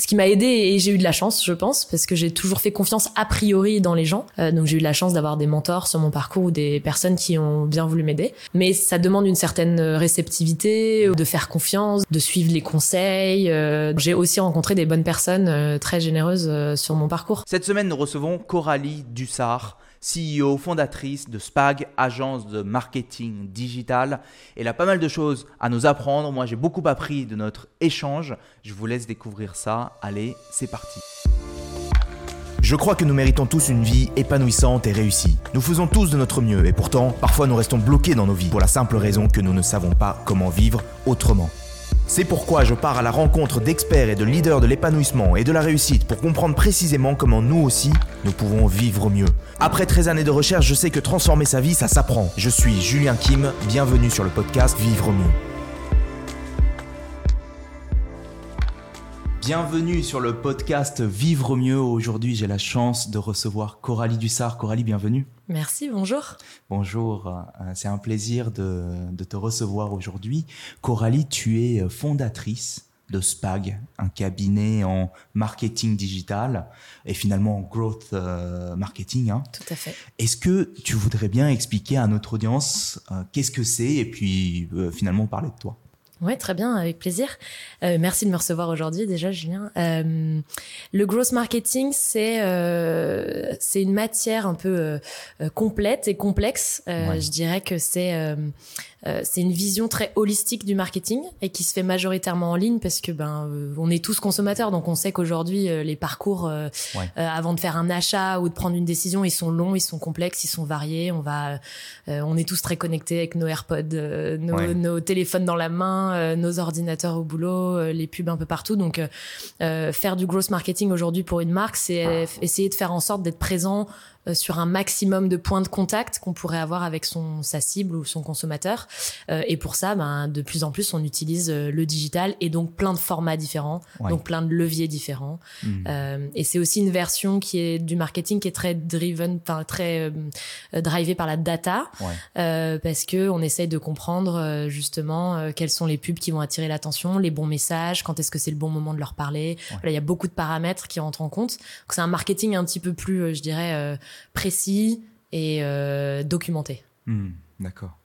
ce qui m'a aidé et j'ai eu de la chance, je pense, parce que j'ai toujours fait confiance a priori dans les gens. Euh, donc j'ai eu de la chance d'avoir des mentors sur mon parcours ou des personnes qui ont bien voulu m'aider. Mais ça demande une certaine réceptivité, de faire confiance, de suivre les conseils. Euh, j'ai aussi rencontré des bonnes personnes euh, très généreuses sur mon parcours. Cette semaine, nous recevons Coralie Dussard. CEO, fondatrice de SPAG, agence de marketing digital. Elle a pas mal de choses à nous apprendre. Moi, j'ai beaucoup appris de notre échange. Je vous laisse découvrir ça. Allez, c'est parti. Je crois que nous méritons tous une vie épanouissante et réussie. Nous faisons tous de notre mieux et pourtant, parfois nous restons bloqués dans nos vies pour la simple raison que nous ne savons pas comment vivre autrement. C'est pourquoi je pars à la rencontre d'experts et de leaders de l'épanouissement et de la réussite pour comprendre précisément comment nous aussi, nous pouvons vivre mieux. Après 13 années de recherche, je sais que transformer sa vie, ça s'apprend. Je suis Julien Kim, bienvenue sur le podcast Vivre mieux. Bienvenue sur le podcast Vivre mieux. Aujourd'hui, j'ai la chance de recevoir Coralie Dussard. Coralie, bienvenue. Merci, bonjour. Bonjour, euh, c'est un plaisir de, te recevoir aujourd'hui. Coralie, tu es fondatrice de SPAG, un cabinet en marketing digital et finalement en growth euh, marketing. Hein. Tout à fait. Est-ce que tu voudrais bien expliquer à notre audience euh, qu'est-ce que c'est et puis finalement parler de toi? Ouais, très bien, avec plaisir. Euh, merci de me recevoir aujourd'hui déjà, Julien. Euh, le growth marketing, c'est euh, c'est une matière un peu euh, complète et complexe. Je dirais que c'est euh, c'est une vision très holistique du marketing et qui se fait majoritairement en ligne parce que ben euh, on est tous consommateurs. Donc on sait qu'aujourd'hui euh, les parcours avant de faire un achat ou de prendre une décision ils sont longs ils sont complexes ils sont variés. On va on est tous très connectés avec nos AirPods nos, nos, téléphones dans la main nos ordinateurs au boulot les pubs un peu partout. Donc faire du gross marketing aujourd'hui pour une marque c'est essayer de faire en sorte d'être présent euh, sur un maximum de points de contact qu'on pourrait avoir avec son sa cible ou son consommateur. Euh, et pour ça, ben, de plus en plus, on utilise euh, le digital et donc plein de formats différents, donc plein de leviers différents. Mmh. et c'est aussi une version qui est du marketing qui est très driven, enfin très drivé par la data, parce que on essaye de comprendre justement quels sont les pubs qui vont attirer l'attention, les bons messages, quand est-ce que c'est le bon moment de leur parler. il y a beaucoup de paramètres qui rentrent en compte. C'est un marketing un petit peu plus, je dirais précis et euh, documenté. Hmm, d'accord.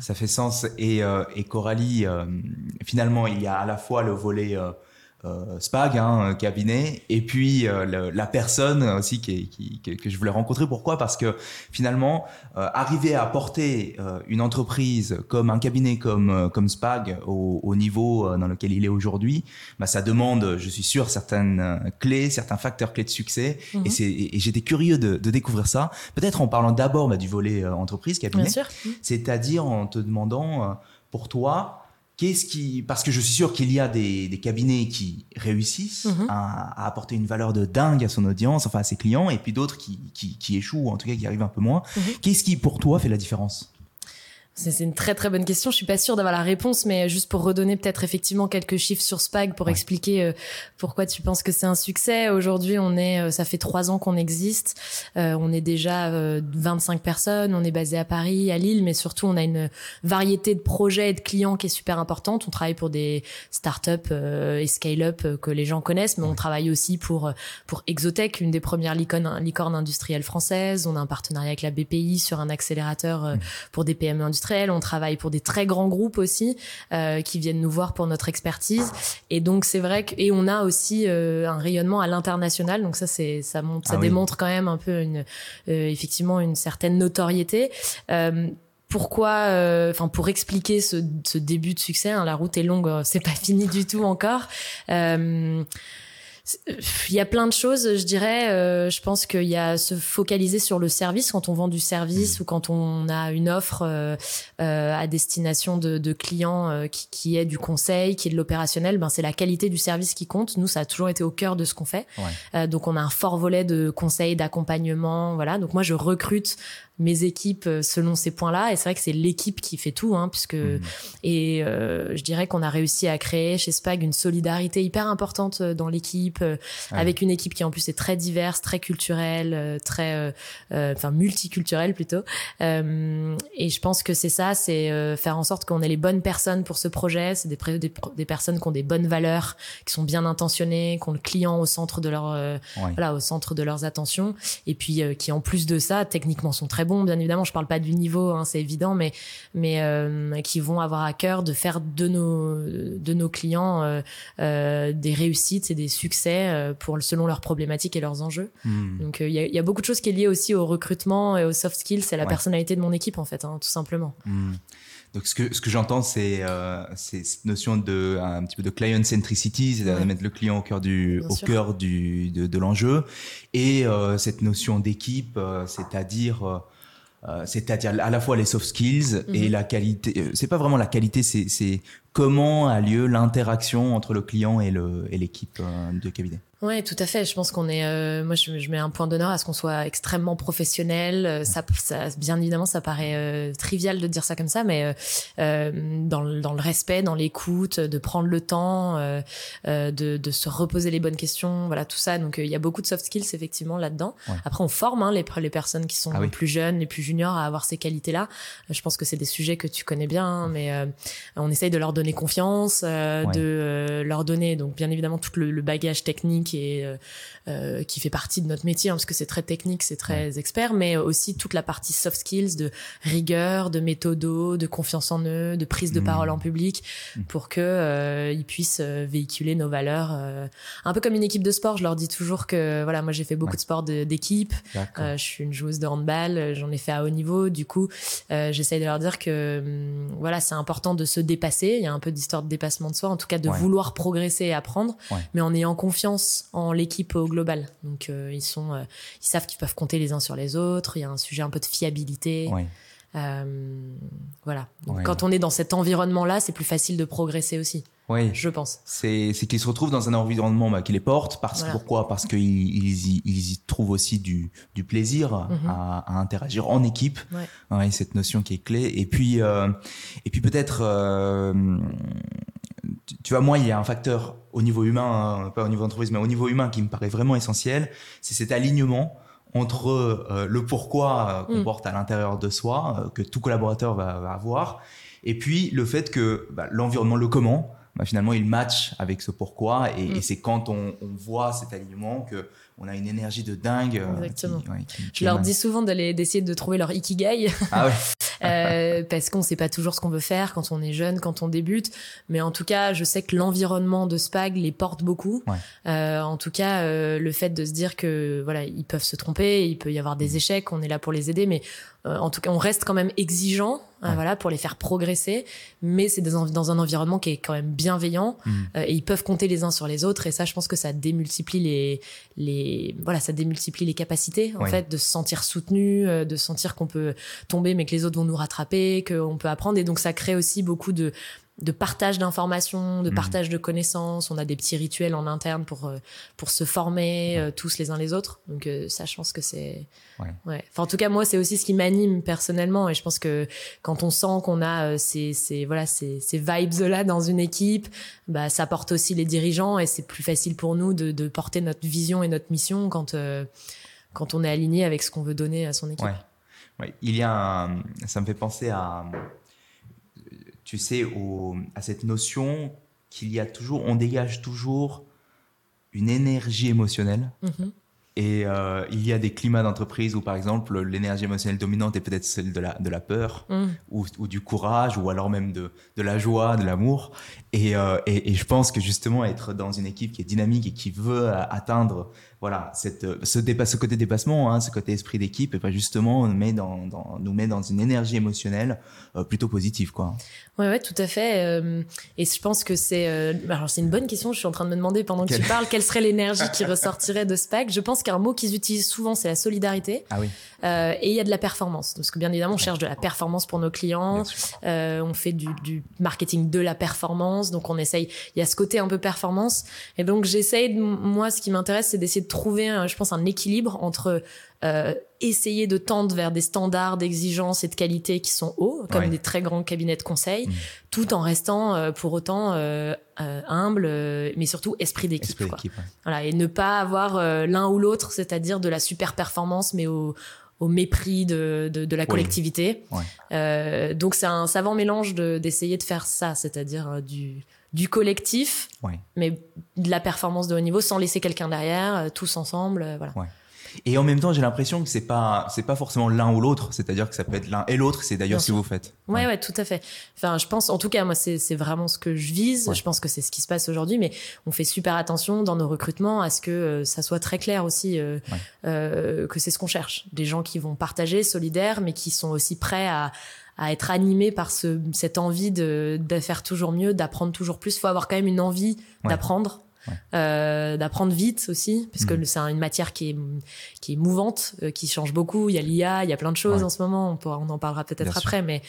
Ça fait sens. Et, euh, et Coralie, euh, finalement, il y a à la fois le volet euh, Spag, hein, cabinet, et puis euh, la personne aussi qui, qui, que je voulais rencontrer. Pourquoi? Parce que finalement, euh, arriver à porter une entreprise comme un cabinet comme comme Spag au, au niveau dans lequel il est aujourd'hui, bah, ça demande, je suis sûr, certaines clés, certains facteurs clés de succès. Mhm. Et, c'est, et j'étais curieux de, de, découvrir ça. Peut-être en parlant d'abord bah, du volet entreprise cabinet, c'est-à-dire en te demandant pour toi Qu'est-ce qui, parce que je suis sûr qu'il y a des, des cabinets qui réussissent mhm. à, à, apporter une valeur de dingue à son audience, enfin à ses clients, et puis d'autres qui, qui, qui échouent, ou en tout cas qui arrivent un peu moins. Mhm. Qu'est-ce qui, pour toi, fait la différence? C'est une très très bonne question. Je suis pas sûre d'avoir la réponse, mais juste pour redonner peut-être effectivement quelques chiffres sur Spag pour expliquer euh, pourquoi tu penses que c'est un succès. Aujourd'hui, on est, euh, ça fait trois ans qu'on existe. Euh, on est déjà 25 personnes. On est basé à Paris, à Lille, mais surtout on a une variété de projets et de clients qui est super importante. On travaille pour des startups et scale-up que les gens connaissent, mais on travaille aussi pour pour Exotech, une des premières licornes, licornes industrielles françaises. On a un partenariat avec la BPI sur un accélérateur mmh. pour des PME industrielles on travaille pour des très grands groupes aussi euh, qui viennent nous voir pour notre expertise. Et donc c'est vrai que et on a aussi euh, un rayonnement à l'international. Donc ça c'est ça montre, ça ah démontre quand même un peu une euh, effectivement une certaine notoriété pourquoi, enfin pour expliquer ce, début de succès, hein, la route est longue, c'est pas fini du tout encore. Euh, il y a plein de choses, je dirais. Euh, je pense qu'il y a se focaliser sur le service quand on vend du service mmh. ou quand on a une offre euh, euh, à destination de, de clients qui, qui, est du conseil, qui est de l'opérationnel. Ben c'est la qualité du service qui compte. Nous, ça a toujours été au cœur de ce qu'on fait. donc on a un fort volet de conseil, d'accompagnement. Voilà. Donc moi, je recrute mes équipes euh, selon ces points-là. Et c'est vrai que c'est l'équipe qui fait tout, hein, puisque mmh. et euh, je dirais qu'on a réussi à créer chez Spag une solidarité hyper importante euh, dans l'équipe. équipe, avec une équipe qui en plus est très diverse, très culturelle, très, enfin multiculturelle plutôt. et je pense que c'est ça, c'est faire en sorte qu'on ait les bonnes personnes pour ce projet. C'est des, des, des, personnes qui ont des bonnes valeurs, qui sont bien intentionnées, qui ont le client au centre de leur, voilà, au centre de leurs attentions, et puis qui en plus de ça, techniquement sont très bons. Bien évidemment, je parle pas du niveau, hein, c'est évident, mais mais qui vont avoir à cœur de faire de nos de nos clients euh, euh, des réussites et des succès euh, pour selon leurs problématiques et leurs enjeux. Hmm. Donc il y a, beaucoup de choses qui est liées aussi au recrutement et aux soft skills, c'est la personnalité de mon équipe en fait, hein, tout simplement. Hmm. Donc ce que ce que j'entends c'est cette notion de un petit peu de client centricity, c'est de mettre le client au cœur du au cœur du de, de l'enjeu et cette notion d'équipe, c'est-à-dire euh, c'est-à-dire à la fois les soft skills et mhm. la qualité. Euh, c'est pas vraiment la qualité, c'est comment a lieu l'interaction entre le client et l'équipe euh, de cabinet. Ouais, tout à fait. Je pense qu'on est. Euh, moi, je, je, mets un point d'honneur à ce qu'on soit extrêmement professionnel. Euh, ça, ça, bien évidemment, ça paraît euh, trivial de dire ça comme ça, mais euh, dans, le, dans le respect, dans l'écoute, de prendre le temps, de, de, se reposer les bonnes questions, voilà tout ça. Donc, il y a beaucoup de soft skills effectivement là-dedans. Après, on forme hein, les, les personnes qui sont ah plus jeunes, les plus juniors à avoir ces qualités-là. Je pense que c'est des sujets que tu connais bien, hein, mais on essaye de leur donner confiance, de leur donner donc bien évidemment tout le, le bagage technique est euh, euh, qui fait partie de notre métier hein, parce que c'est très technique, c'est très expert, mais aussi toute la partie soft skills de rigueur, de méthodo, de confiance en eux, de prise de mmh. parole en public mmh. pour que euh, ils puissent véhiculer nos valeurs. un peu comme une équipe de sport, je leur dis toujours que voilà, moi j'ai fait beaucoup de sport d'équipe, je suis une joueuse de handball, j'en ai fait à haut niveau, du coup j'essaye de leur dire que hum, voilà c'est important de se dépasser, il y a un peu d'histoire de dépassement de soi, en tout cas de vouloir progresser et apprendre, mais en ayant confiance en l'équipe au global. Donc euh, ils sont, euh, ils savent qu'ils peuvent compter les uns sur les autres. Il y a un sujet un peu de fiabilité. Euh, voilà. quand on est dans cet environnement-là, c'est plus facile de progresser aussi. Oui. Je pense. C'est qu'ils se retrouvent dans un environnement bah, qui les porte. Parce, Pourquoi? Parce qu'ils ils, ils, y trouvent aussi du, du plaisir mhm. à, à, interagir en équipe. Ouais. cette notion qui est clé. Et puis, et puis peut-être tu vois, moi, il y a un facteur au niveau humain, hein, pas au niveau entreprise, mais au niveau humain qui me paraît vraiment essentiel, c'est cet alignement entre euh, le pourquoi euh, qu'on mm. porte à l'intérieur de soi, euh, que tout collaborateur va, avoir, et puis le fait que bah, l'environnement, le comment, bah, finalement, il match avec ce pourquoi, et, mm. c'est quand on, on, voit cet alignement que on a une énergie de dingue. Exactement. je leur dis souvent d'aller d'essayer de trouver leur ikigai. Ah ouais. euh, parce qu'on sait pas toujours ce qu'on veut faire quand on est jeune, quand on débute. Mais en tout cas, je sais que l'environnement de Spag les porte beaucoup. Euh, en tout cas, euh, le fait de se dire que voilà, ils peuvent se tromper, il peut y avoir des mm. échecs, on est là pour les aider, mais euh, en tout cas, on reste quand même exigeant, hein, voilà, pour les faire progresser. Mais c'est dans un environnement qui est quand même bienveillant mm. euh, et ils peuvent compter les uns sur les autres. Et ça, je pense que ça démultiplie les, les, voilà, ça démultiplie les capacités en fait de se sentir soutenu, euh, de sentir qu'on peut tomber, mais que les autres vont nous rattraper, qu'on peut apprendre. Et donc, ça crée aussi beaucoup de de partage d'informations, de mhm. partage de connaissances. On a des petits rituels en interne pour euh, pour se former euh, tous les uns les autres. Donc euh, ça, je pense que c'est ouais. Enfin, en tout cas, moi, c'est aussi ce qui m'anime personnellement. Et je pense que quand on sent qu'on a ces, ces voilà ces, ces vibes là dans une équipe, bah ça porte aussi les dirigeants et c'est plus facile pour nous de, de porter notre vision et notre mission quand quand on est aligné avec ce qu'on veut donner à son équipe. Ouais. Il y a ça me fait penser à tu sais, à cette notion qu'il y a toujours, on dégage toujours une énergie émotionnelle. Mm-hmm. Et euh, il y a des climats d'entreprise où, par exemple, l'énergie émotionnelle dominante est peut-être celle de la, de la peur mm. ou, ou, du courage ou alors même de, de la joie, de l'amour. Et, euh, et, et, je pense que justement, être dans une équipe qui est dynamique et qui veut atteindre voilà, cette, ce, ce côté dépassement, hein, ce côté esprit d'équipe, et pas justement nous met dans, dans, nous met dans une énergie émotionnelle euh, plutôt positive, quoi. Ouais, ouais, tout à fait. Euh, et je pense que c'est, euh, alors c'est une bonne question. Je suis en train de me demander pendant que tu parles, quelle serait l'énergie qui ressortirait de SPAC. Je pense qu'un mot qu'ils utilisent souvent, c'est la solidarité. Ah oui. et il y a de la performance, parce que bien évidemment, on cherche de la performance pour nos clients. on fait du, du marketing de la performance, donc on essaye. Il y a ce côté un peu performance, et donc j'essaye. Moi, ce qui m'intéresse, c'est d'essayer de trouver, je pense, un équilibre entre euh, essayer de tendre vers des standards d'exigence et de qualité qui sont hauts, comme des très grands cabinets de conseil, mm. tout en restant euh, pour autant euh, humble, mais surtout esprit d'équipe. Voilà, et ne pas avoir l'un ou l'autre, c'est-à-dire de la super performance, mais au, au mépris de, de, de la collectivité. Donc c'est un savant mélange d'essayer de, faire ça, c'est-à-dire du, du collectif, mais de la performance de haut niveau sans laisser quelqu'un derrière, tous ensemble. voilà. Et en même temps, j'ai l'impression que c'est pas c'est pas forcément l'un ou l'autre, c'est-à-dire que ça peut être l'un et l'autre. C'est d'ailleurs ce que vous faites. Ouais, ouais, tout à fait. Enfin, je pense, en tout cas, moi, c'est c'est vraiment ce que je vise. Je pense que c'est ce qui se passe aujourd'hui, mais on fait super attention dans nos recrutements à ce que euh, ça soit très clair aussi euh, euh, que c'est ce qu'on cherche. Des gens qui vont partager, solidaires, mais qui sont aussi prêts à à être animés par ce, cette envie de, de faire toujours mieux, d'apprendre toujours plus. Il faut avoir quand même une envie d'apprendre euh, d'apprendre vite aussi, parce que mm. c'est une matière qui est, qui est mouvante, euh, qui change beaucoup. Il y a l'IA, il y a plein de choses en ce moment. On, on en parlera peut-être après, mais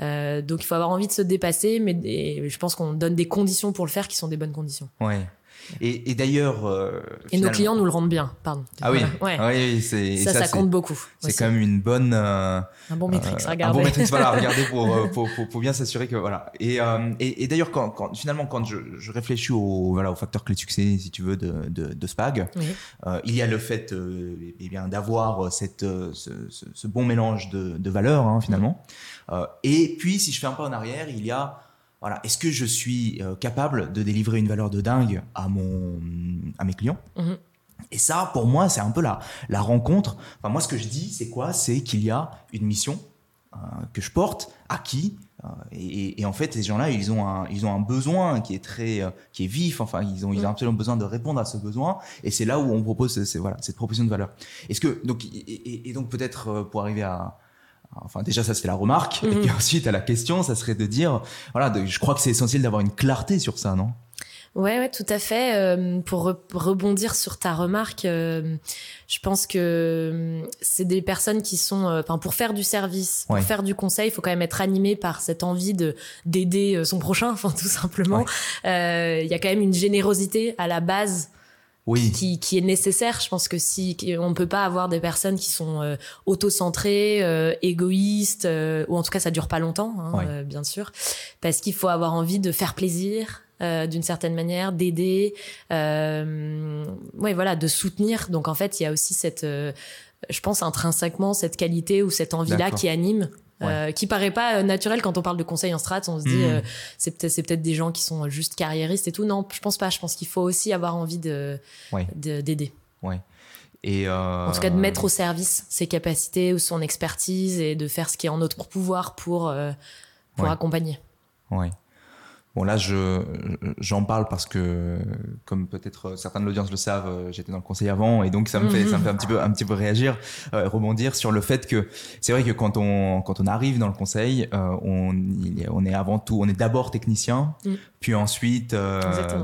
euh, donc il faut avoir envie de se dépasser, mais je pense qu'on donne des conditions pour le faire qui sont des bonnes conditions. Ouais. Et, d'ailleurs. Euh, et nos clients nous le rendent bien, pardon. Ah oui, ouais. Ah oui c'est, ça, ça, compte beaucoup. C'est quand même une bonne. Euh, un bon métrique, euh, Un bon métrique, voilà, regardez pour, pour, pour, bien s'assurer que. Voilà. Et, et, et, d'ailleurs, quand, quand, finalement, quand je, je réfléchis au, voilà, au facteur clé de succès, si tu veux, de, de, de Spag, il y a le fait eh bien, d'avoir cette, ce, ce, bon mélange de, de valeurs, hein, finalement. et puis, si je fais un pas en arrière, il y a voilà, est-ce que je suis euh, capable de délivrer une valeur de dingue à mon à mes clients mhm. Et ça, pour moi, c'est un peu la la rencontre. Enfin, moi, ce que je dis, c'est quoi? C'est qu'il y a une mission euh, que je porte, à qui euh, et, et, en fait, ces gens-là, ils ont un ils ont un besoin qui est très qui est vif. Enfin, ils ont ils ont mhm. absolument besoin de répondre à ce besoin. Et c'est là où on propose c'est voilà cette proposition de valeur. Est-ce que donc et, et donc peut-être pour arriver à Enfin, déjà, ça, c'est la remarque. Et mhm. puis ensuite, à la question, ça serait de dire, voilà, je crois que c'est essentiel d'avoir une clarté sur ça, non? Ouais, ouais, tout à fait. Euh, pour rebondir sur ta remarque, euh, je pense que euh, c'est des personnes qui sont, enfin, pour faire du service, pour faire du conseil, il faut quand même être animé par cette envie de d'aider son prochain, enfin, tout simplement. Il y a quand même une générosité à la base oui. qui, qui, est nécessaire. Je pense que si on peut pas avoir des personnes qui sont euh, auto-centrées, euh, égoïstes, euh, ou en tout cas ça dure pas longtemps, hein, euh, bien sûr, parce qu'il faut avoir envie de faire plaisir. d'une certaine manière, d'aider, ouais, voilà, de soutenir. Donc en fait, il y a aussi cette, je pense intrinsèquement cette qualité ou cette envie-là qui anime euh, qui paraît pas euh, naturel quand on parle de conseil en strat. On se dit, hmm. euh, c'est peut-être c'est peut-être des gens qui sont juste carriéristes et tout. Non, je pense pas. Je pense qu'il faut aussi avoir envie de d'aider. Ouais. Et En tout cas, de mettre au service ses capacités ou son expertise et de faire ce qui est en notre pouvoir pour pour accompagner. Ouais. Bon là, je j'en parle parce que, comme peut-être certains de l'audience le savent, euh, j'étais dans le conseil avant et donc ça me fait ça me fait un petit peu un petit peu réagir, euh, rebondir sur le fait que c'est vrai que quand on quand on arrive dans le conseil, euh, on on est avant tout, on est d'abord technicien, mm. puis ensuite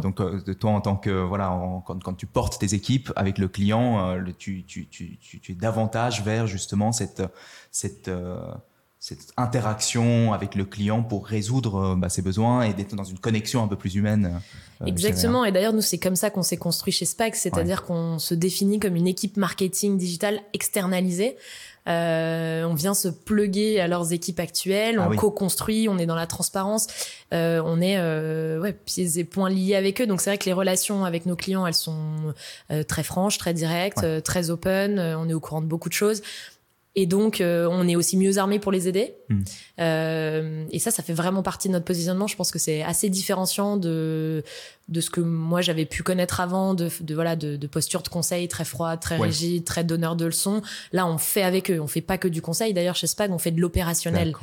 donc de toi en tant que voilà quand quand tu portes tes équipes avec le client, tu, tu tu tu es davantage vers justement cette cette cette interaction avec le client pour résoudre euh, bah, ses besoins et d'être dans une connexion un peu plus humaine. Euh, Exactement. Et d'ailleurs, nous, c'est comme ça qu'on s'est construit chez SPAC, c'est-à-dire qu'on se définit comme une équipe marketing digital externalisée. Euh, on vient se pluguer à leurs équipes actuelles, ah on co-construit, on est dans la transparence, euh, on est euh, ouais, pieds et poings liés avec eux. Donc c'est vrai que les relations avec nos clients, elles sont euh, très franches, très directes, très open. on est au courant de beaucoup de choses. Et donc, euh, on est aussi mieux armé pour les aider. Hmm. Euh, et ça, ça fait vraiment partie de notre positionnement. Je pense que c'est assez différenciant de de ce que moi j'avais pu connaître avant, de, de voilà, de, de, posture de conseil très froide, très rigide, très donneur de leçons. Là, on fait avec eux. On fait pas que du conseil. D'ailleurs, chez Spag, on fait de l'opérationnel.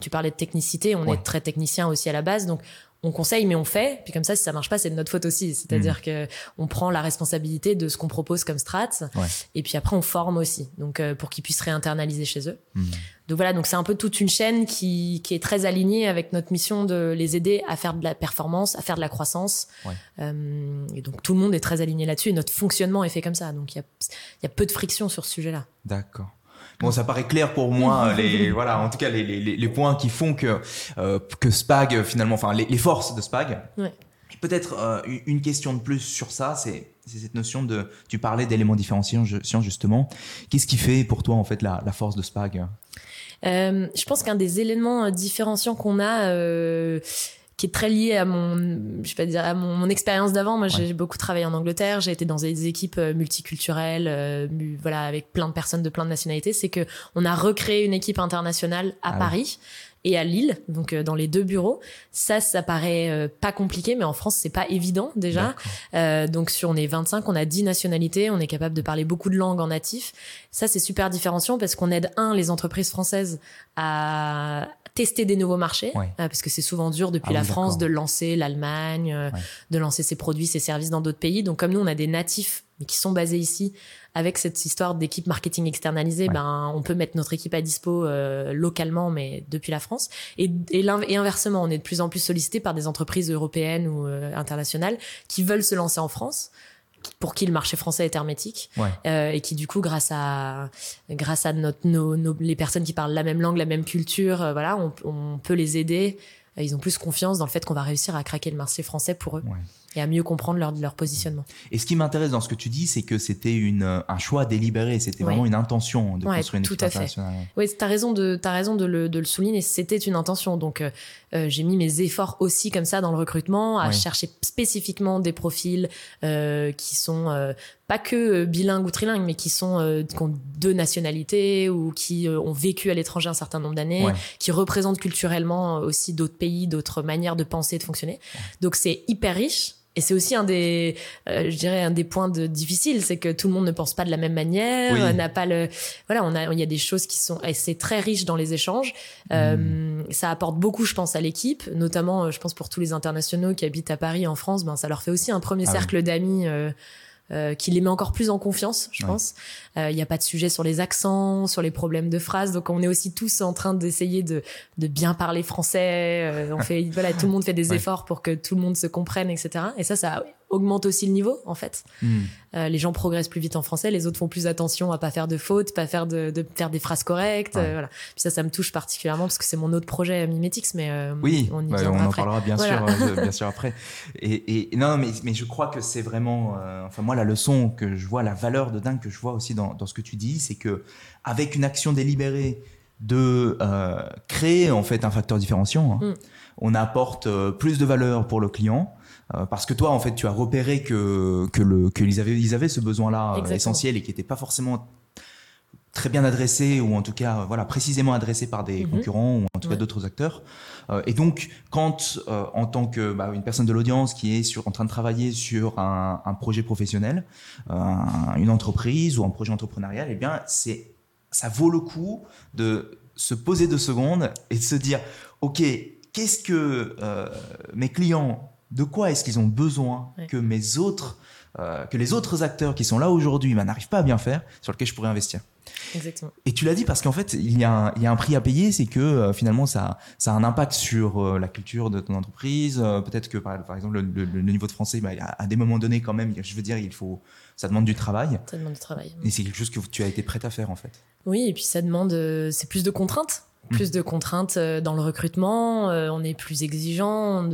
Tu parlais de technicité. On est très technicien aussi à la base. Donc, on conseille mais on fait. Puis comme ça si ça marche pas c'est de notre faute aussi. C'est-à-dire mmh. que on prend la responsabilité de ce qu'on propose comme strat. Et puis après on forme aussi donc euh, pour qu'ils puissent réinternaliser chez eux. Mmh. donc voilà donc c'est un peu toute une chaîne qui, qui est très alignée avec notre mission de les aider à faire de la performance à faire de la croissance. Euh, et donc tout le monde est très aligné là-dessus et notre fonctionnement est fait comme ça. Donc il y a, y a peu de friction sur ce sujet-là. D'accord Bon, ça paraît clair pour moi. les voilà, en tout cas, les, les, les points qui font que euh, que Spag finalement, enfin les, les forces de Spag. Ouais. Peut-être euh, une question de plus sur ça, c'est cette notion de. Tu parlais d'éléments différenciants justement. Qu'est-ce qui fait pour toi en fait la, force de Spag? Euh, Je pense qu'un des éléments différenciants qu'on a. Qui est très lié à mon, je pas dire, à mon, expérience d'avant. Moi, j'ai beaucoup travaillé en Angleterre. J'ai été dans des équipes euh, multiculturelles, euh, voilà, avec plein de personnes de plein de nationalités. C'est que on a recréé une équipe internationale à ah Paris. Et à Lille, donc euh, dans les deux bureaux. Ça, ça paraît pas compliqué, mais en France, c'est pas évident déjà. Euh, donc sur on est 25, on a 10 nationalités, on est capable de parler beaucoup de langues en natif. Ça, c'est super différenciant parce qu'on aide un les entreprises françaises à tester des nouveaux marchés, euh, parce que c'est souvent dur depuis ah la France de lancer l'Allemagne, euh, de lancer ses produits, ses services dans d'autres pays. Donc comme nous, on a des natifs qui sont basés ici, avec cette histoire d'équipe marketing externalisée, ben on peut mettre notre équipe à dispo euh, localement, mais depuis la France. Et, et, inversement, on est de plus en plus sollicité par des entreprises européennes ou internationales qui veulent se lancer en France pour qui le marché français est hermétique. Euh, et qui du coup grâce à grâce à notre nos, les personnes qui parlent la même langue la même culture euh, voilà on, on, peut les aider. Ils ont plus confiance dans le fait qu'on va réussir à craquer le marché français pour eux et à mieux comprendre leur, leur positionnement. Et ce qui m'intéresse dans ce que tu dis, c'est que c'était une, un choix délibéré, c'était vraiment une intention de construire une tout à fait. Oui, tu as raison, de, as raison de, le, de le souligner, c'était une intention. Donc euh, euh, j'ai mis mes efforts aussi comme ça dans le recrutement, à chercher spécifiquement des profils euh, qui sont euh, pas que bilingues ou trilingues, mais qui sont qui ont deux nationalités ou qui ont vécu à l'étranger un certain nombre d'années, qui représentent culturellement aussi d'autres pays, d'autres manières de penser et de fonctionner. Donc c'est hyper riche. Et c'est aussi un des, euh, je dirais, un des points de, difficiles, c'est que tout le monde ne pense pas de la même manière, n'a pas le, voilà, on a, il y a des choses qui sont, et c'est très riche dans les échanges. Euh, hmm. ça apporte beaucoup, je pense, à l'équipe, notamment, euh, je pense pour tous les internationaux qui habitent à Paris, en France, ben ça leur fait aussi un premier ah cercle d'amis. Euh, euh, qui les met encore plus en confiance, je pense. Il n'y a pas de sujet sur les accents, sur les problèmes de phrases, donc on est aussi tous en train d'essayer de, de bien parler français. on fait, voilà, tout le monde fait des efforts pour que tout le monde se comprenne, etc. Et ça, ça augmente aussi le niveau en fait. Hmm. Euh, les gens progressent plus vite en français, les autres font plus attention à pas faire de fautes, pas faire de, de faire des phrases correctes. Euh, voilà. Puis ça, ça me touche particulièrement parce que c'est mon autre projet Mimetix, mais euh, oui, on, bah, on en parlera bien sûr, bien sûr après. Et, et, non, mais mais je crois que c'est vraiment, enfin moi la leçon que je vois, la valeur de dingue que je vois aussi dans, dans ce que tu dis, c'est que avec une action délibérée de créer en fait un facteur différenciant, hein, hmm. on apporte plus de valeur pour le client parce que toi, en fait, tu as repéré que, que le, qu'ils avaient, ils avaient ce besoin-là euh, essentiel et qui n'était pas forcément très bien adressé ou en tout cas euh, voilà précisément adressé par des mhm. concurrents ou en tout cas d'autres acteurs. Et donc quand en tant que bah, une personne de l'audience qui est sur en train de travailler sur un, un projet professionnel une entreprise ou un projet entrepreneurial eh bien c'est ça vaut le coup de se poser deux secondes et de se dire ok qu'est-ce que mes clients de quoi est-ce qu'ils ont besoin que mes autres, euh, que les autres acteurs qui sont là aujourd'hui bah, n'arrivent pas à bien faire, sur lequel je pourrais investir. Exactement. Et tu l'as dit parce qu'en fait, il y, a un, il y a un prix à payer, c'est que euh, finalement, ça, ça a un impact sur euh, la culture de ton entreprise. Peut-être que, par, exemple, le, niveau de français, bah, à, des moments donnés, quand même, je veux dire, il faut, ça demande du travail. Ça demande du travail. Et c'est quelque chose que tu as été prête à faire, en fait. Oui, et puis ça demande, c'est plus de contraintes plus de contraintes euh, dans le recrutement, euh, on est plus exigeant.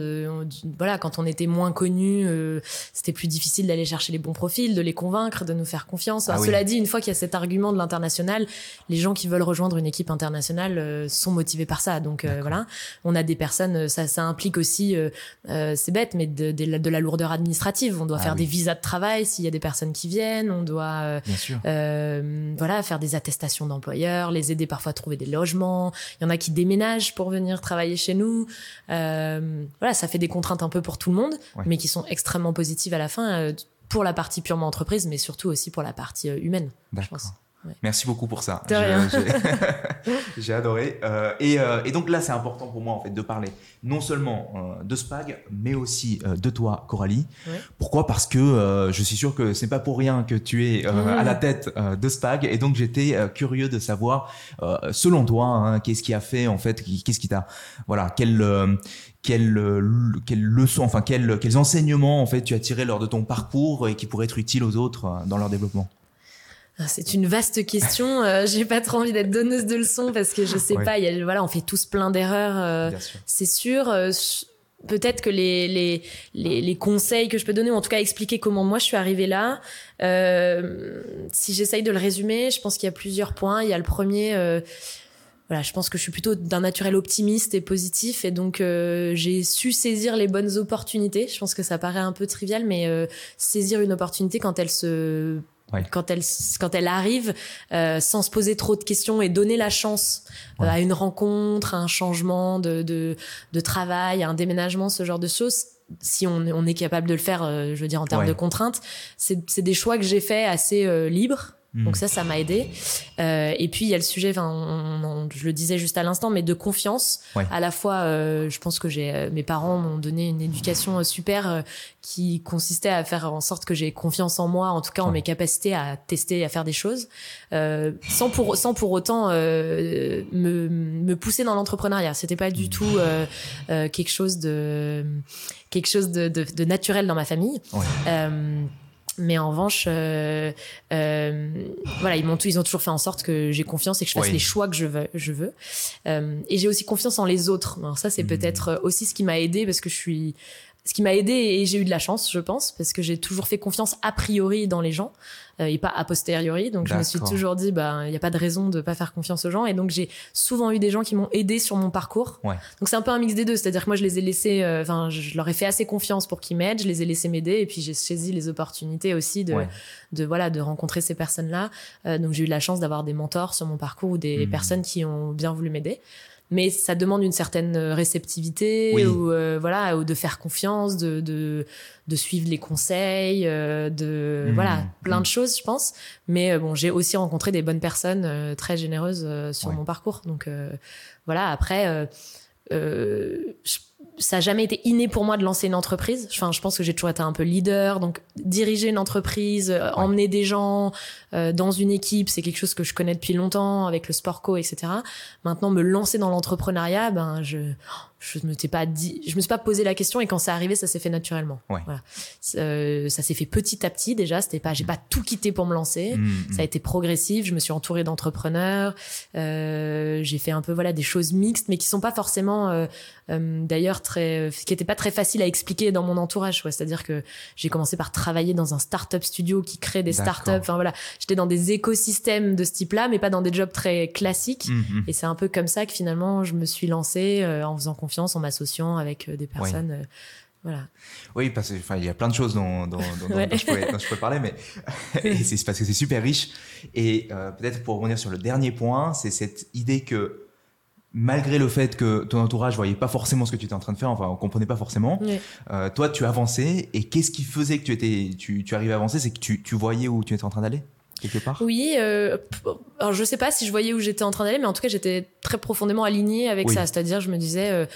voilà, quand on était moins connu, euh, c'était plus difficile d'aller chercher les bons profils, de les convaincre, de nous faire confiance. Ah cela dit, une fois qu'il y a cet argument de l'international, les gens qui veulent rejoindre une équipe internationale sont motivés par ça. Donc voilà, on a des personnes, ça, ça implique aussi, c'est bête, mais de, de, la lourdeur administrative. On doit ah faire des visas de travail s'il y a des personnes qui viennent. On doit, voilà, faire des attestations d'employeurs, les aider parfois à trouver des logements il y en a qui déménagent pour venir travailler chez nous. Euh, voilà, ça fait des contraintes un peu pour tout le monde, mais qui sont extrêmement positives à la fin euh, pour la partie purement entreprise, mais surtout aussi pour la partie euh, humaine. Je pense. Merci beaucoup pour ça. J'ai adoré. Euh, et, euh, et, donc là, c'est important pour moi en fait de parler non seulement euh, de Spag, mais aussi euh, de toi, Coralie. Pourquoi? Parce que je suis sûr que c'est pas pour rien que tu es à la tête de Spag, et donc j'étais curieux de savoir, selon toi, hein, qu'est-ce qui a fait en fait, qu'est-ce qui t'a, voilà, quelle quelle, quelle leçon, enfin quels, quels enseignements en fait tu as tiré lors de ton parcours et qui pourraient être utiles aux autres dans leur développement? Ah, c'est une vaste question. Euh, j'ai pas trop envie d'être donneuse de leçons parce que je sais pas. Y a, voilà, on fait tous plein d'erreurs. Euh, c'est sûr. Euh, peut-être que les, les, les, les, conseils que je peux donner, ou en tout cas expliquer comment moi je suis arrivée là, si j'essaye de le résumer, je pense qu'il y a plusieurs points. Il y a le premier, voilà, je pense que je suis plutôt d'un naturel optimiste et positif, et donc j'ai su saisir les bonnes opportunités. Je pense que ça paraît un peu trivial, mais saisir une opportunité quand elle se quand elle quand elle arrive euh, sans se poser trop de questions et donner la chance euh, à une rencontre, à un changement de, de, de travail, à un déménagement, ce genre de choses. Si on, on est capable de le faire, euh, je veux dire en termes de contraintes, c'est des choix que j'ai fait assez libres Hmm. Donc ça, ça m'a aidé. Euh, et puis il y a le sujet, enfin, je le disais juste à l'instant, mais de confiance. À la fois, euh, je pense que j'ai, euh, mes parents m'ont donné une éducation euh, super euh, qui consistait à faire en sorte que j'ai confiance en moi, en tout cas en mes capacités à tester, à faire des choses, sans pour sans pour autant me, me pousser dans l'entrepreneuriat. C'était pas du hmm. tout quelque chose de quelque chose de, de, de, naturel dans ma famille. Ouais. Mais en revanche, euh, euh, voilà, ils m'ont ils ont toujours fait en sorte que j'ai confiance et que je fasse les choix que je veux. Je veux. Euh, et j'ai aussi confiance en les autres. Alors ça, c'est mmh. peut-être aussi ce qui m'a aidé parce que je suis ce qui m'a aidé et j'ai eu de la chance, je pense, parce que j'ai toujours fait confiance a priori dans les gens euh, et pas a posteriori. Donc je me suis toujours dit, bah il n'y a pas de raison de pas faire confiance aux gens. Et donc j'ai souvent eu des gens qui m'ont aidé sur mon parcours. Ouais. Donc c'est un peu un mix des deux, c'est-à-dire que moi je les ai laissés, euh, enfin je leur ai fait assez confiance pour qu'ils m'aident, je les ai laissés m'aider et puis j'ai saisi les opportunités aussi de, de voilà de rencontrer ces personnes-là. Euh, donc j'ai eu la chance d'avoir des mentors sur mon parcours ou des mmh. personnes qui ont bien voulu m'aider mais ça demande une certaine euh, réceptivité ou euh, voilà ou de faire confiance de de, de suivre les conseils euh, de mmh. voilà plein de mmh. choses je pense mais bon j'ai aussi rencontré des bonnes personnes très généreuses sur mon parcours donc voilà après je ça n'a jamais été inné pour moi de lancer une entreprise. Enfin, je pense que j'ai toujours été un peu leader, donc diriger une entreprise, euh, emmener des gens euh, dans une équipe, c'est quelque chose que je connais depuis longtemps avec le sport co, etc. Maintenant, me lancer dans l'entrepreneuriat, ben je je me suis pas dit, je me suis pas posé la question et quand c'est arrivé, ça s'est fait naturellement. Voilà. Euh, ça s'est fait petit à petit déjà. C'était pas, j'ai pas tout quitté pour me lancer. Mmh, mmh. Ça a été progressif. Je me suis entourée d'entrepreneurs. Euh, j'ai fait un peu voilà des choses mixtes, mais qui sont pas forcément euh, euh d'ailleurs très, qui étaient pas très faciles à expliquer dans mon entourage. C'est-à-dire que j'ai commencé par travailler dans un startup studio qui crée des startups. Enfin voilà, j'étais dans des écosystèmes de ce type-là, mais pas dans des jobs très classiques. Mmh, et c'est un peu comme ça que finalement je me suis lancée euh, en faisant confiance en m'associant avec euh, des personnes. Euh, voilà. Oui, parce qu'il y a plein de choses dont, dont, je, pourrais, parler, mais c'est parce que c'est super riche. Et euh, peut-être pour revenir sur le dernier point, c'est cette idée que malgré le fait que ton entourage voyait pas forcément ce que tu étais en train de faire, enfin on comprenait pas forcément, toi tu avançais et qu'est-ce qui faisait que tu étais, tu, tu arrivais à avancer, c'est que tu, tu voyais où tu étais en train d'aller? Quelque part? Oui, euh, alors je sais pas si je voyais où j'étais en train d'aller, mais en tout cas j'étais très profondément alignée avec ça. C'est-à-dire, je me disais, euh,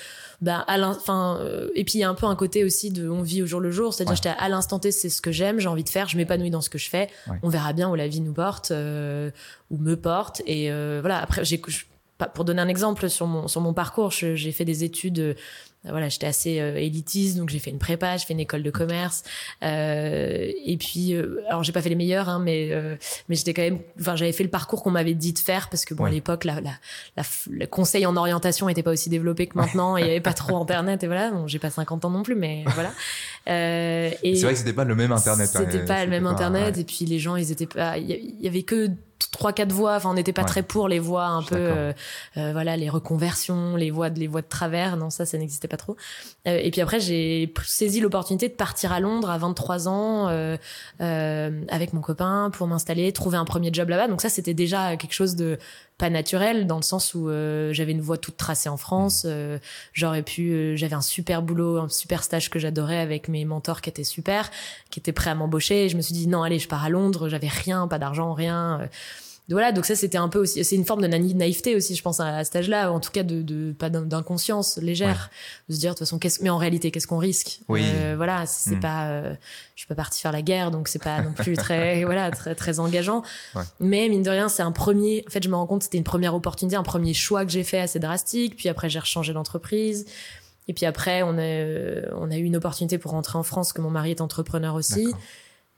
bah, à enfin, euh, et puis il y a un peu un côté aussi de, on vit au jour le jour. C'est-à-dire, j'étais à l'instant T, c'est ce que j'aime, j'ai envie de faire, je m'épanouis dans ce que je fais. On verra bien où la vie nous porte, euh, ou me porte. Et euh, voilà. Après, j'ai pour donner un exemple sur mon sur mon parcours, j'ai fait des études voilà, j'étais assez euh, élitiste, donc j'ai fait une prépa, j'ai fait une école de commerce. Euh, et puis, euh, alors j'ai pas fait les meilleurs, hein, mais euh, mais j'étais quand même, enfin j'avais fait le parcours qu'on m'avait dit de faire parce que bon à l'époque la, la, la, le conseil en orientation était pas aussi développé que maintenant, il y avait pas trop internet et voilà. Bon, j'ai pas 50 ans non plus, mais voilà. Euh, et c'est vrai que c'était pas le même internet. Hein, c'était pas le même internet, et puis les gens ils étaient pas, il y, avait que trois quatre voix enfin on n'était pas très pour les voix un peu euh, euh, voilà les reconversions les voix de les voix de travers. Non ça ça n'existait pas trop. Euh, et puis après j'ai saisi l'opportunité de partir à Londres à 23 ans euh, avec mon copain pour m'installer trouver un premier job là-bas. Donc ça c'était déjà quelque chose de pas naturel dans le sens où j'avais une voie toute tracée en France j'aurais pu j'avais un super boulot un super stage que j'adorais avec mes mentors qui étaient super qui étaient prêts à m'embaucher. Et je me suis dit non allez je pars à Londres j'avais rien pas d'argent rien voilà donc ça c'était un peu aussi c'est une forme de naïveté aussi je pense à, à cet âge-là en tout cas de, de pas d'inconscience légère de se dire de toute façon qu'est-ce mais en réalité qu'est-ce qu'on risque? Oui. euh, voilà c'est hmm. pas euh, je suis pas partie faire la guerre donc c'est pas non plus très voilà très très engageant ouais. mais mine de rien c'est un premier en fait je me rends compte c'était une première opportunité un premier choix que j'ai fait assez drastique puis après j'ai rechangé d'entreprise et puis après on a euh, on a eu une opportunité pour rentrer en France que mon mari est entrepreneur aussi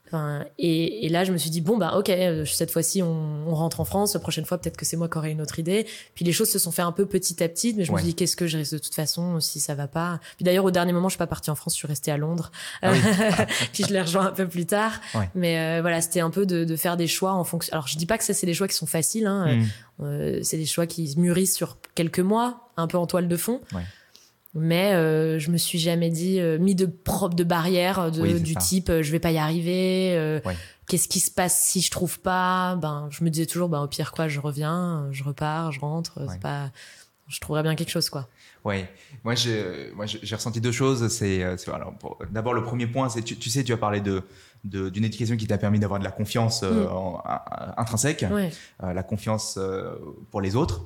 Enfin, et, et, là, je me suis dit, bon, bah, ok, euh, cette fois-ci, on, on, rentre en France. La prochaine fois, peut-être que c'est moi qui aurai une autre idée. Puis les choses se sont fait un peu petit à petit, mais je me suis dit, qu'est-ce que je risque de toute façon si ça va pas? Puis d'ailleurs, au dernier moment, je suis pas partie en France, je suis restée à Londres. Ah puis je l'ai rejoint un peu plus tard. Mais euh, voilà, c'était un peu de, de, faire des choix en fonction. Alors, je dis pas que ça, c'est des choix qui sont faciles. Hein. Mm. Euh, c'est des choix qui mûrissent sur quelques mois, un peu en toile de fond. Mais euh, je me suis jamais dit euh, mis de propre de barrières de, du type euh, je vais pas y arriver. Euh, qu'est-ce qui se passe si je trouve pas? Ben je me disais toujours ben au pire quoi je reviens, je repars, je rentre. C'est pas je trouverais bien quelque chose quoi. Ouais, moi j'ai moi j'ai ressenti deux choses. C'est d'abord le premier point c'est tu, tu, sais tu as parlé de d'une éducation qui t'a permis d'avoir de la confiance mm. intrinsèque, la confiance pour les autres.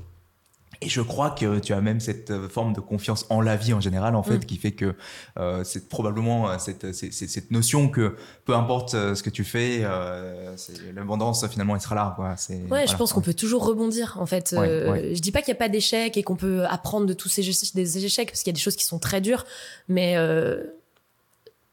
Et je crois que tu as même cette euh, forme de confiance en la vie en général, en fait, mm. qui fait que euh, c'est probablement euh, cette, cette, notion que peu importe euh, ce que tu fais, euh, l'abondance finalement elle sera là. Quoi. Ouais, je pense qu'on peut toujours rebondir. En fait, Je dis pas qu'il n'y a pas d'échecs et qu'on peut apprendre de tous ces des échecs parce qu'il y a des choses qui sont très dures, mais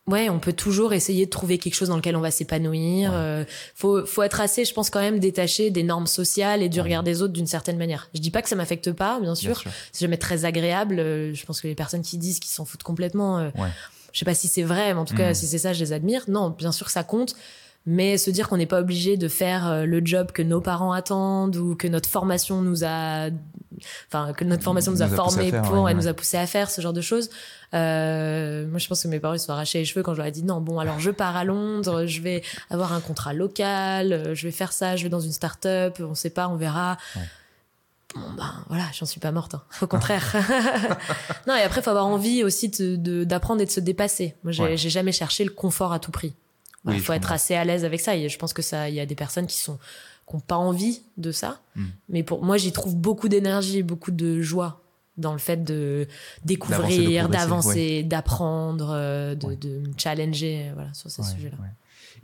ouais, on peut toujours essayer de trouver quelque chose dans lequel on va s'épanouir. Euh, faut, faut être assez, je pense quand même détaché des normes sociales et du regard des autres d'une certaine manière. Je dis pas que ça m'affecte pas, bien sûr. C'est jamais très agréable. Euh, je pense que les personnes qui disent qu'ils s'en foutent complètement, euh, je sais pas si c'est vrai, mais en tout cas, mm. si c'est ça, je les admire. Non, bien sûr, ça compte mais se dire qu'on n'est pas obligé de faire euh, le job que nos parents attendent ou que notre formation nous a enfin que notre formation nous, a, formé pour et nous a poussé à faire ce genre de choses euh, moi je pense que mes parents ils se sont arrachés les cheveux quand je leur ai dit non bon alors je pars à Londres je vais avoir un contrat local euh, je vais faire ça je vais dans une start-up on sait pas on verra Bon ben voilà, j'en suis pas morte. Hein. Au contraire. non et après faut avoir envie aussi d'apprendre de, et de se dépasser. Moi j'ai jamais cherché le confort à tout prix. Il faut être assez à l'aise avec ça. Et je pense que ça, il y a des personnes qui sont qui n'ont pas envie de ça. Hmm. Mais pour moi, j'y trouve beaucoup d'énergie et beaucoup de joie dans le fait de découvrir, d'avancer, d'apprendre, euh, de, de, me challenger voilà, sur ces sujets-là.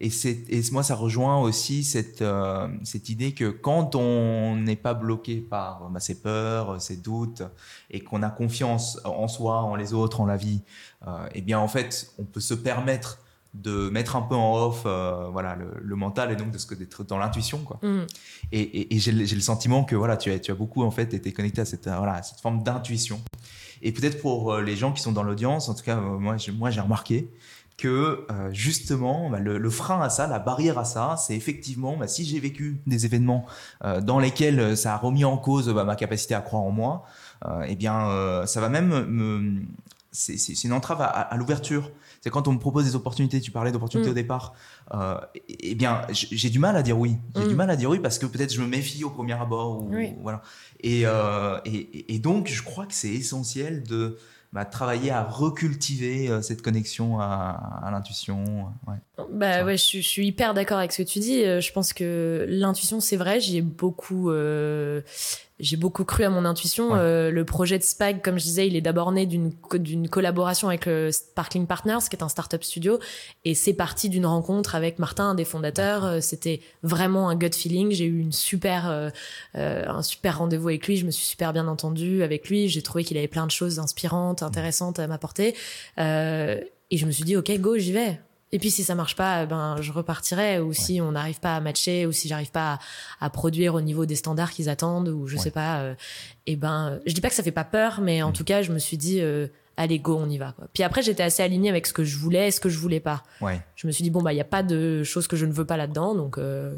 Et, et moi, ça rejoint aussi cette, euh, cette idée que quand on n'est pas bloqué par bah, ses peurs, ses doutes, et qu'on a confiance en soi, en les autres, en la vie, euh, eh bien, en fait, on peut se permettre de mettre un peu en off euh, voilà le, mental et donc de ce que d'être dans l'intuition quoi. Mm. et, et, j'ai le sentiment que voilà tu as tu as beaucoup en fait été connecté à cette voilà cette forme d'intuition. Et peut-être pour euh, les gens qui sont dans l'audience en tout cas euh, moi moi j'ai remarqué que justement bah, le, frein à ça, la barrière à ça, c'est effectivement bah, si j'ai vécu des événements dans lesquels ça a remis en cause bah, ma capacité à croire en moi, eh bien ça va même me c'est une entrave à l'ouverture c'est quand on me propose des opportunités, tu parlais d'opportunités mm. au départ, euh, eh bien, j'ai du mal à dire oui. J'ai du mm. mal à dire oui parce que peut-être je me méfie au premier abord. Ou, voilà. Euh, et, et, donc, je crois que c'est essentiel de bah, travailler à recultiver euh, cette connexion à, l'intuition. bah ouais, je, suis hyper d'accord avec ce que tu dis. Je pense que l'intuition, c'est vrai, j'y ai beaucoup j'ai beaucoup cru à mon intuition. Euh, le projet de Spag, comme je disais, il est d'abord né d'une d'une collaboration avec le Sparkling Partners, qui est un startup studio, et c'est parti d'une rencontre avec Martin, un des fondateurs. Euh, c'était vraiment un gut feeling. J'ai eu une super euh, un super rendez-vous avec lui. Je me suis super bien entendue avec lui. J'ai trouvé qu'il avait plein de choses inspirantes, intéressantes à m'apporter. et je me suis dit, ok, go, j'y vais. Et puis si ça marche pas, ben je repartirai. Ou si on n'arrive pas à matcher, ou si j'arrive pas à, produire au niveau des standards qu'ils attendent, ou je sais pas. Euh, et ben, je dis pas que ça fait pas peur, mais en mm. tout cas, je me suis dit, euh, allez go, on y va. Quoi. Puis après, j'étais assez alignée avec ce que je voulais, et ce que je voulais pas. Ouais. Je me suis dit bon bah il y a pas de choses que je ne veux pas là-dedans, donc. Euh,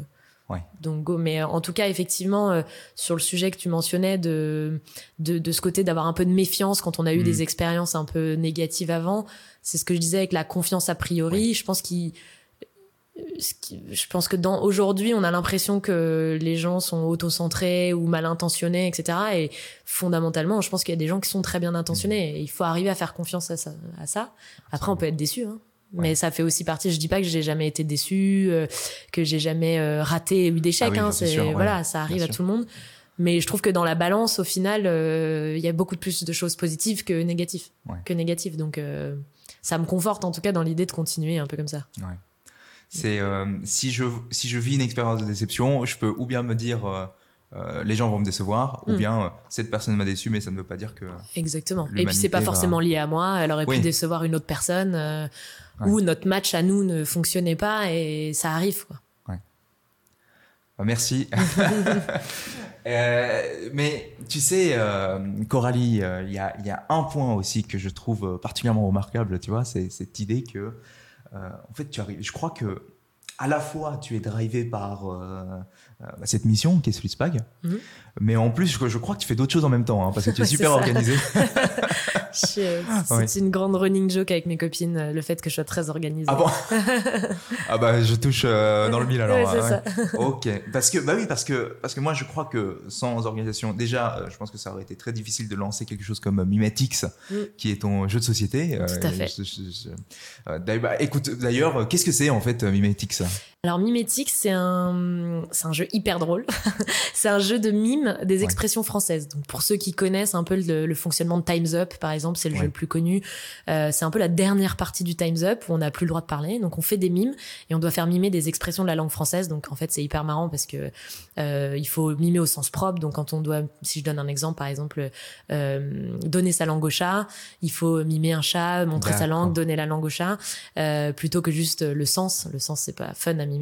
Ouais. Donc go. Mais en tout cas, effectivement, euh, sur le sujet que tu mentionnais de de, de ce côté d'avoir un peu de méfiance quand on a eu des mm. expériences un peu négatives avant, c'est ce que je disais avec la confiance a priori. Je pense qu'il je pense que dans aujourd'hui, on a l'impression que les gens sont auto-centrés ou mal intentionnés, etc. Et fondamentalement, je pense qu'il y a des gens qui sont très bien intentionnés. Et il faut arriver à faire confiance à ça. À ça. Après, on peut être déçu. Hein. Mais ça fait aussi partie. Je dis pas que j'ai jamais été déçu, euh, que j'ai jamais euh, raté, eu d'échecs. Ah hein, c'est voilà, ça arrive à tout le monde. Mais je trouve que dans la balance, au final, euh, il y a beaucoup plus de choses positives que négatives, que négatives. Donc, ça me conforte en tout cas dans l'idée de continuer un peu comme ça. C'est si je si je vis une expérience de déception, je peux ou bien me dire euh, les gens vont me décevoir, ou mm. bien euh, cette personne m'a déçu, mais ça ne veut pas dire que. Exactement. Et puis c'est pas forcément lié à moi. Elle aurait pu décevoir une autre personne, euh, ou notre match à nous ne fonctionnait pas, et ça arrive. Quoi. Ouais. Bah, merci. mais tu sais, Coralie, il y a, y, a, un point aussi que je trouve particulièrement remarquable, tu vois, c'est cette idée que, en fait, tu arrives. Je crois que à la fois tu es drivé par euh, cette mission qui est Spag. Mhm. Mais en plus, je, je, crois que tu fais d'autres choses en même temps, hein, parce que tu es super organisé. c'est une grande running joke avec mes copines, euh, le fait que je sois très organisée. Ah bon Ah bah je touche euh, dans le mille alors. Ouais, ça. ok, parce que bah oui, parce que parce que moi je crois que sans organisation, déjà, je pense que ça aurait été très difficile de lancer quelque chose comme Mimetix, mm. qui est ton jeu de société. Tout à fait. bah, écoute, d'ailleurs, qu'est-ce que c'est en fait Mimetix alors Mimétique, c'est un, c'est un jeu hyper drôle. c'est un jeu de mime des expressions françaises. Donc pour ceux qui connaissent un peu le, fonctionnement de Times Up, par exemple, c'est le jeu le plus connu. Euh, c'est un peu la dernière partie du Times Up où on n'a plus le droit de parler. Donc on fait des mimes et on doit faire mimer des expressions de la langue française. Donc en fait c'est hyper marrant parce que euh, il faut mimer au sens propre. Donc quand on doit, si je donne un exemple, par exemple, euh, donner sa langue au chat, il faut mimer un chat, montrer sa langue, donner la langue au chat, plutôt que juste le sens. Le sens c'est pas fun à mimer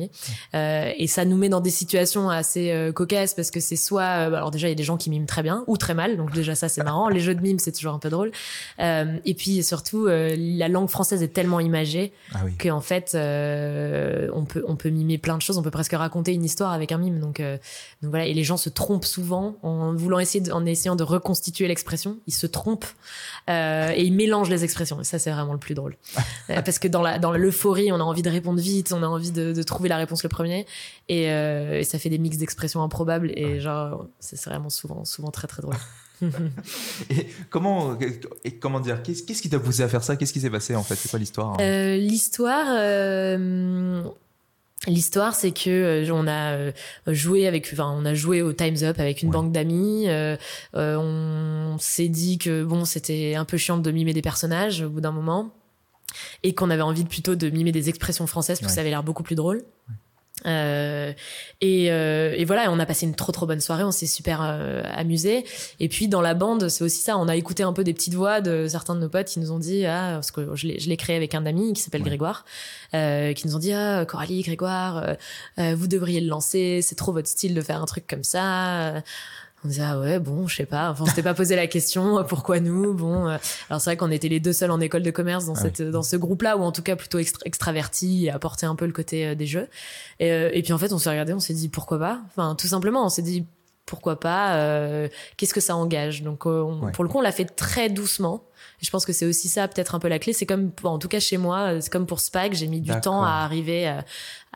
euh, et ça nous met dans des situations assez euh, cocasses parce que c'est soit, euh, bah, alors déjà il y a des gens qui miment très bien ou très mal, donc déjà ça c'est marrant. Les jeux de mime c'est toujours un peu drôle. et puis surtout la langue française est tellement imagée ah qu'en fait on peut on peut mimer plein de choses, on peut presque raconter une histoire avec un mime. Donc donc voilà et les gens se trompent souvent en voulant essayer en essayant de reconstituer l'expression, ils se trompent et ils mélangent les expressions. Et ça c'est vraiment le plus drôle parce que dans la dans l'euphorie on a envie de répondre vite, on a envie de, de trouver la réponse le premier. Euh, et, ça fait des mix d'expressions improbables. Et genre, c'est vraiment souvent, souvent très, très drôle. et comment, et comment dire, qu'est-ce, qui t'a poussé à faire ça? Qu'est-ce qui s'est passé en fait? C'est quoi l'histoire hein? Euh, L'histoire. Euh, l'histoire, c'est que on a joué avec, enfin, on a joué au Times Up avec une banque d'amis. on s'est dit que bon, c'était un peu chiant de mimer des personnages au bout d'un moment et qu'on avait envie plutôt de mimer des expressions françaises parce que ça avait l'air beaucoup plus drôle. Euh, et, euh, et, voilà, on a passé une trop trop bonne soirée, on s'est super euh, amusé. Et puis dans la bande, c'est aussi ça, on a écouté un peu des petites voix de certains de nos potes qui nous ont dit, ah, parce que je l'ai créé avec un ami qui s'appelle Grégoire, euh, qui nous ont dit, ah, Coralie, Grégoire, euh, vous devriez le lancer, c'est trop votre style de faire un truc comme ça on disait ah ouais bon je sais pas. Enfin on s'était pas posé la question pourquoi nous bon euh. alors c'est vrai qu'on était les deux seuls en école de commerce dans ah cette dans ce groupe là ou en tout cas plutôt extra extraverti et apporter un peu le côté euh, des jeux. Et, euh, et puis en fait on s'est regardé on s'est dit pourquoi pas? Enfin tout simplement on s'est dit pourquoi pas qu'est-ce que ça engage? Donc pour le coup on l'a fait très doucement je pense que c'est aussi ça peut-être un peu la clé. C'est comme, en tout cas chez moi, c'est comme pour Spag, j'ai mis du temps à arriver à,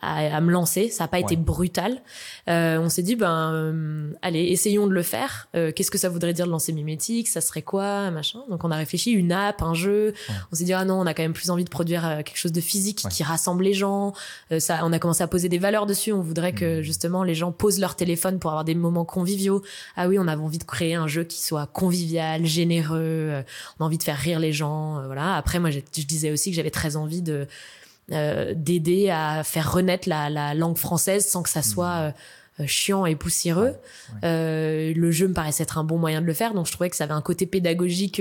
à, me lancer. Ça n'a pas été brutal. Euh, on s'est dit, ben, euh, allez, essayons de le faire. Euh, qu'est-ce que ça voudrait dire de lancer Mimétique? Ça serait quoi? Machin. Donc on a réfléchi, une app, un jeu. On s'est dit, ah non, on a quand même plus envie de produire quelque chose de physique qui rassemble les gens. ça, on a commencé à poser des valeurs dessus. On voudrait que mmh. justement les gens posent leur téléphone pour avoir des moments conviviaux. Ah oui, on avait envie de créer un jeu qui soit convivial, généreux. on a envie de faire rire les gens. voilà. Après, moi, je disais aussi que j'avais très envie de euh, d'aider à faire renaître la, la, langue française sans que ça soit mmh. euh, chiant et poussiéreux. Euh, le jeu me paraissait être un bon moyen de le faire, donc je trouvais que ça avait un côté pédagogique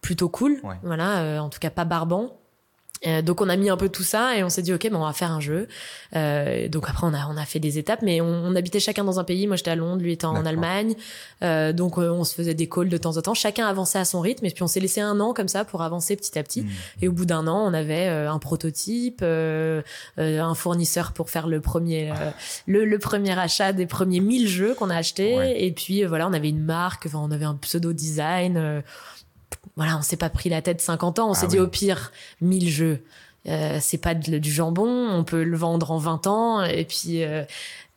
plutôt cool. Voilà, en tout cas pas barbant. Euh, donc on a mis un peu tout ça et on s'est dit ok bon on va faire un jeu. Euh, donc après on a on a fait des étapes mais on, habitait chacun dans un pays. Moi j'étais à Londres, lui était en Allemagne. Euh, donc on se faisait des calls de temps en temps. Chacun avançait à son rythme et puis on s'est laissé un an comme ça pour avancer petit à petit. Mmh. Et au bout d'un an on avait un prototype, un fournisseur pour faire le premier le, le, premier achat des premiers 1000 jeux qu'on a achetés et puis voilà on avait une marque, enfin, on avait un pseudo design voilà, on s'est pas pris la tête 50 ans. On s'est ah dit au pire, 1000 jeux. Euh, c'est pas du jambon, on peut le vendre en 20 ans. Et puis, euh,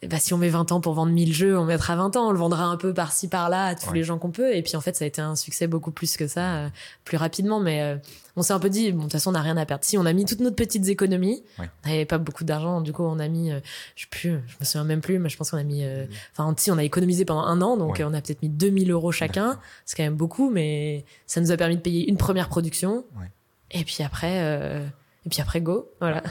bah, si on met 20 ans pour vendre 1000 jeux, on mettra 20 ans. On le vendra un peu par-ci, par-là à tous les gens qu'on peut. Et puis, en fait, ça a été un succès beaucoup plus que ça, euh, plus rapidement. Mais on s'est un peu dit, bon, de toute façon, on n'a rien à perdre. Si on a mis toutes nos petites économies, on n'avait pas beaucoup d'argent, du coup, on a mis, euh, je sais plus, je me souviens même plus, mais je pense qu'on a mis, euh, enfin, si on a économisé pendant un an, donc on a peut-être mis 2000 euros chacun. C'est quand même beaucoup, mais ça nous a permis de payer une première production. Et puis après, euh, et puis après, go, voilà.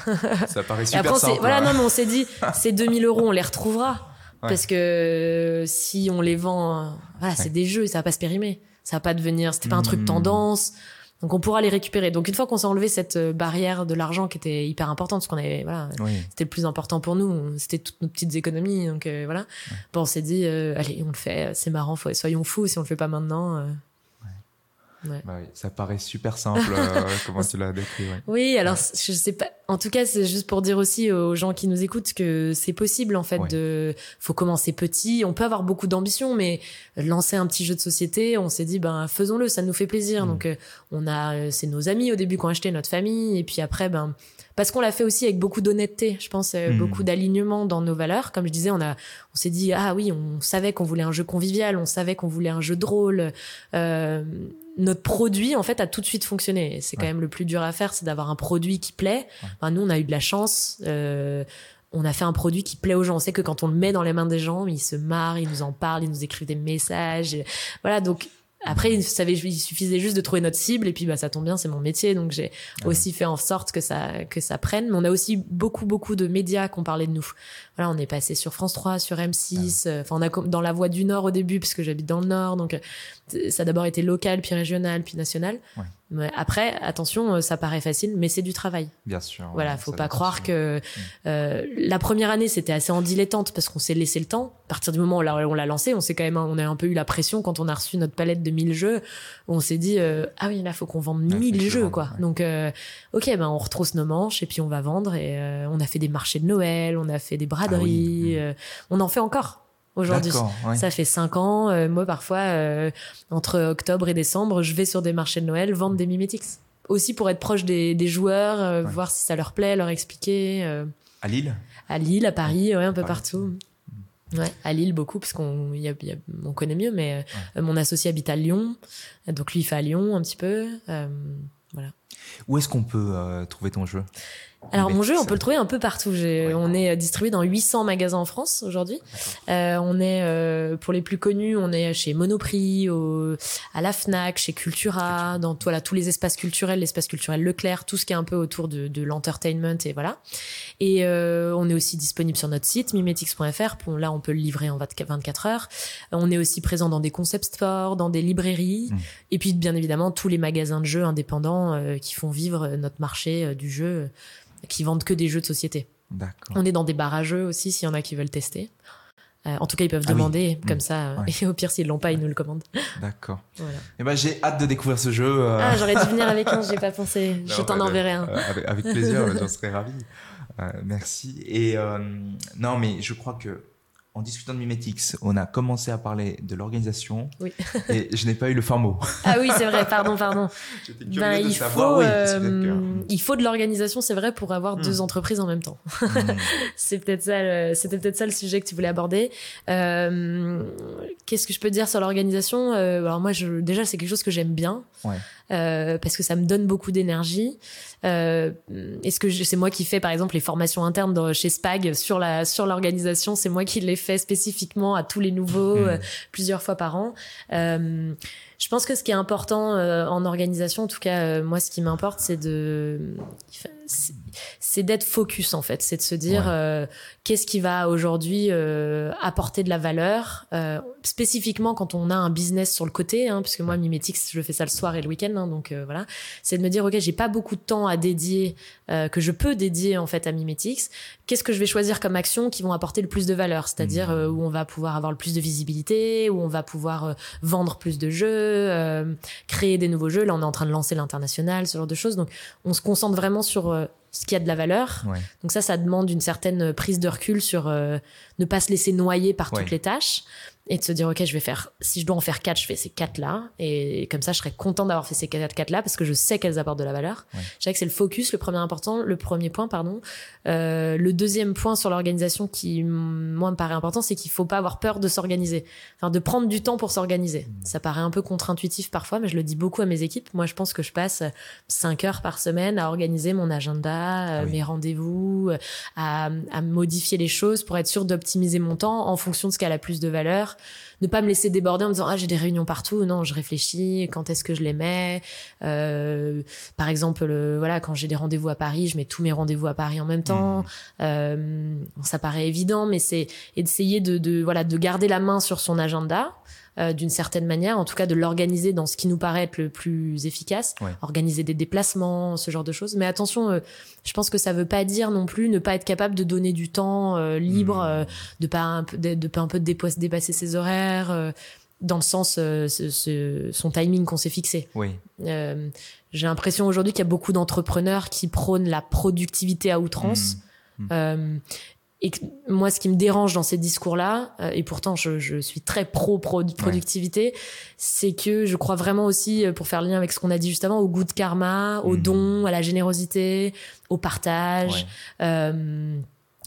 Ça paraît super après, Voilà, non, mais on s'est dit, ces 2000 euros, on les retrouvera. Parce que si on les vend, voilà, c'est des jeux, ça va pas se périmer. Ça va pas devenir, c'était pas un truc hmm. tendance. Donc on pourra les récupérer. Donc une fois qu'on s'est enlevé cette euh, barrière de l'argent qui était hyper importante, parce qu'on avait, voilà, c'était le plus important pour nous, c'était toutes nos petites économies. Donc euh, voilà, bon, on s'est dit, euh, allez, on le fait, c'est marrant, soyons fous si on le fait pas maintenant. Bah oui, ça paraît super simple, euh, comment tu l'as décrit. Oui, alors je sais pas. En tout cas, c'est juste pour dire aussi aux gens qui nous écoutent que c'est possible en fait. De, faut commencer petit. On peut avoir beaucoup d'ambition, mais lancer un petit jeu de société, on s'est dit ben faisons-le, ça nous fait plaisir. Mm. Donc euh, on a, euh, c'est nos amis au début qui ont acheté notre famille, et puis après ben parce qu'on l'a fait aussi avec beaucoup d'honnêteté, je pense, hmm. beaucoup d'alignement dans nos valeurs. Comme je disais, on a, on s'est dit ah oui, on savait qu'on voulait un jeu convivial, on savait qu'on voulait un jeu drôle. Euh, notre produit en fait a tout de suite fonctionné. C'est quand même le plus dur à faire, c'est d'avoir un produit qui plaît. nous, on a eu de la chance. Euh, on a fait un produit qui plaît aux gens. On sait que quand on le met dans les mains des gens, ils se marrent, ils nous en parlent, ils nous écrivent des messages. Voilà, donc après, il, il suffisait juste de trouver notre cible et puis bah ça tombe bien, c'est mon métier, donc j'ai aussi fait en sorte que ça que ça prenne. Mais on a aussi beaucoup beaucoup de médias qui ont parlé de nous. Voilà, on est passé sur France 3, sur M6. Euh, enfin, on a dans la Voix du Nord au début parce que j'habite dans le Nord, donc euh, ça a d'abord été local, puis régional, puis national. Ouais. Mais après, attention, euh, ça paraît facile, mais c'est du travail. Bien sûr. Voilà, faut pas croire que mm. euh, la première année c'était assez en dilettante parce qu'on s'est laissé le temps. À partir du moment où on l'a lancé, on s'est quand même, on a un peu eu la pression quand on a reçu notre palette de 1000 jeux. On s'est dit euh, ah oui là faut qu'on vende 1000 jeux quoi. Donc euh, ok ben on retrousse nos manches et puis on va vendre et euh, on a fait des marchés de Noël, on a fait des braderies, ah on en fait encore aujourd'hui. Ça fait cinq ans. Euh, moi, parfois, euh, entre octobre et décembre, je vais sur des marchés de Noël vendre des Mimetics. Aussi pour être proche des, joueurs, euh, voir si ça leur plaît, leur expliquer. À Lille? À Lille, à Paris, ouais, un peu partout. Ouais, à Lille beaucoup parce qu'on y a, on connaît mieux, mais mon associé habite à Lyon, donc lui il fait à Lyon un petit peu, voilà. Où est-ce qu'on peut trouver ton jeu? Alors mon jeu, on peut le trouver un peu partout. On est euh, distribué dans 800 magasins en France aujourd'hui. Euh, on est euh, pour les plus connus, on est chez Monoprix, au, à la Fnac, chez Cultura, dans voilà tous les espaces culturels, l'espace culturel Leclerc, tout ce qui est un peu autour de, de l'entertainment et voilà. Et euh, on est aussi disponible sur notre site mimetix.fr. Là, on peut le livrer en 24 heures. On est aussi présent dans des concept stores, dans des librairies, mmh. et puis bien évidemment tous les magasins de jeux indépendants euh, qui font vivre notre marché du jeu qui vendent que des jeux de société. On est dans des barrageux aussi, s'il y en a qui veulent tester. Euh, en tout cas, ils peuvent ah demander comme mmh. ça. Et au pire, s'ils l'ont pas, ils nous le commandent. D'accord. Voilà. Eh ben, j'ai hâte de découvrir ce jeu. Euh. Ah, j'aurais dû venir avec un, j'ai pas pensé. je t'en enverrai un. Euh, avec, plaisir, j'en serais ravi. merci. Et non, mais je crois que en discutant de Mimetix, on a commencé à parler de l'organisation. Oui. et je n'ai pas eu le fin mot. Ah oui, c'est vrai, pardon, pardon. Ben, il, faut, euh, il faut de l'organisation, c'est vrai, pour avoir deux hmm. entreprises en même temps. Hmm. c'est peut-être ça, c'était peut-être ça le sujet que tu voulais aborder. Euh, Qu'est-ce que je peux dire sur l'organisation? Euh, Alors moi, je, déjà, c'est quelque chose que j'aime bien. Ouais. Euh, parce que ça me donne beaucoup d'énergie. Euh, Est-ce que c'est moi qui fais par exemple les formations internes chez Spag sur la sur l'organisation C'est moi qui les fais spécifiquement à tous les nouveaux mmh. euh, plusieurs fois par an. Euh, je pense que ce qui est important euh, en organisation, en tout cas euh, moi, ce qui m'importe, c'est de c'est d'être focus en fait, c'est de se dire euh, qu'est-ce qui va aujourd'hui euh, apporter de la valeur, euh, spécifiquement quand on a un business sur le côté, hein, puisque moi Mimetix je fais ça le soir et le week-end, hein, donc voilà, c'est de me dire ok j'ai pas beaucoup de temps à dédier, que je peux dédier en fait à Mimetix, qu'est-ce que je vais choisir comme action qui vont apporter le plus de valeur, c'est-à-dire mmh. où on va pouvoir avoir le plus de visibilité, où on va pouvoir vendre plus de jeux, créer des nouveaux jeux, là on est en train de lancer l'international, ce genre de choses, donc on se concentre vraiment sur ce qui a de la valeur. Donc ça, ça demande une certaine prise de recul sur euh, ne pas se laisser noyer par toutes les tâches et de se dire ok je vais faire si je dois en faire quatre je fais ces quatre là et comme ça je serais content d'avoir fait ces quatre, quatre là parce que je sais qu'elles apportent de la valeur. Je dirais que c'est le focus le premier important le premier point pardon. Euh, le deuxième point sur l'organisation qui moi me paraît important c'est qu'il faut pas avoir peur de s'organiser. Enfin de prendre du temps pour s'organiser. Mmh. ça paraît un peu contre-intuitif parfois mais je le dis beaucoup à mes équipes. Moi je pense que je passe cinq heures par semaine à organiser mon agenda euh, mes rendez-vous euh, à, à modifier les choses pour être sûr d'optimiser mon temps en fonction de ce qui a la plus de valeur ne pas me laisser déborder en me disant ah j'ai des réunions partout. Non, je réfléchis. Quand est-ce que je les mets? Euh, Par exemple, voilà, quand j'ai des rendez-vous à Paris, je mets tous mes rendez-vous à Paris en même temps. Mmh. Euh, ça paraît évident, mais c'est essayer de, de voilà de garder la main sur son agenda. Euh, d'une certaine manière, en tout cas de l'organiser dans ce qui nous paraît être le plus efficace, organiser des déplacements, ce genre de choses. Mais attention, euh, je pense que ça veut pas dire non plus ne pas être capable de donner du temps euh, libre, mmh. de pas un peu, de, pas un peu dépasser ses horaires dans le sens ce, son timing qu'on s'est fixé. Oui. J'ai l'impression aujourd'hui qu'il y a beaucoup d'entrepreneurs qui prônent la productivité à outrance. Mmh. Mmh. Et moi, ce qui me dérange dans ces discours-là, euh, et pourtant je, je, suis très pro, pro productivité, c'est que je crois vraiment aussi, euh, pour faire le lien avec ce qu'on a dit juste avant, au goût de karma, au mmh. don, à la générosité, au partage. Euh,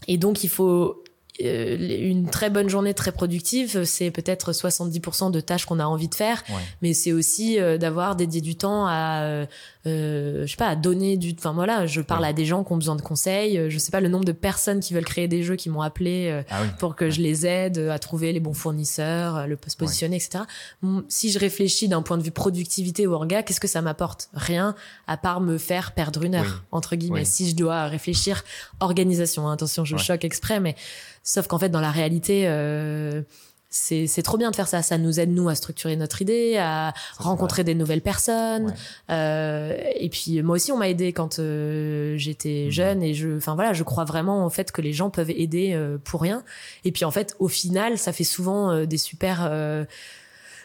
et donc, il faut euh, une très bonne journée très productive, c'est peut-être 70% de tâches qu'on a envie de faire, mais c'est aussi euh, d'avoir dédié du temps à, euh, je sais pas, à donner du. Enfin voilà, je parle à des gens qui ont besoin de conseils. Je sais pas le nombre de personnes qui veulent créer des jeux qui m'ont appelé ah pour que je les aide à trouver les bons fournisseurs, le se positionner, etc. Si je réfléchis d'un point de vue productivité ou orga, qu'est-ce que ça m'apporte? Rien, à part me faire perdre une heure entre guillemets. Si je dois réfléchir organisation, hein, attention, je choque exprès, mais Sauf qu'en fait, dans la réalité, euh, c'est trop bien de faire ça. Ça nous aide, nous, à structurer notre idée, à rencontrer des nouvelles personnes. Euh, et puis, moi aussi, on m'a aidé quand euh, j'étais mmh. jeune. Et je, enfin voilà, je crois vraiment, en fait, que les gens peuvent aider euh, pour rien. Et puis, en fait, au final, ça fait souvent euh, des super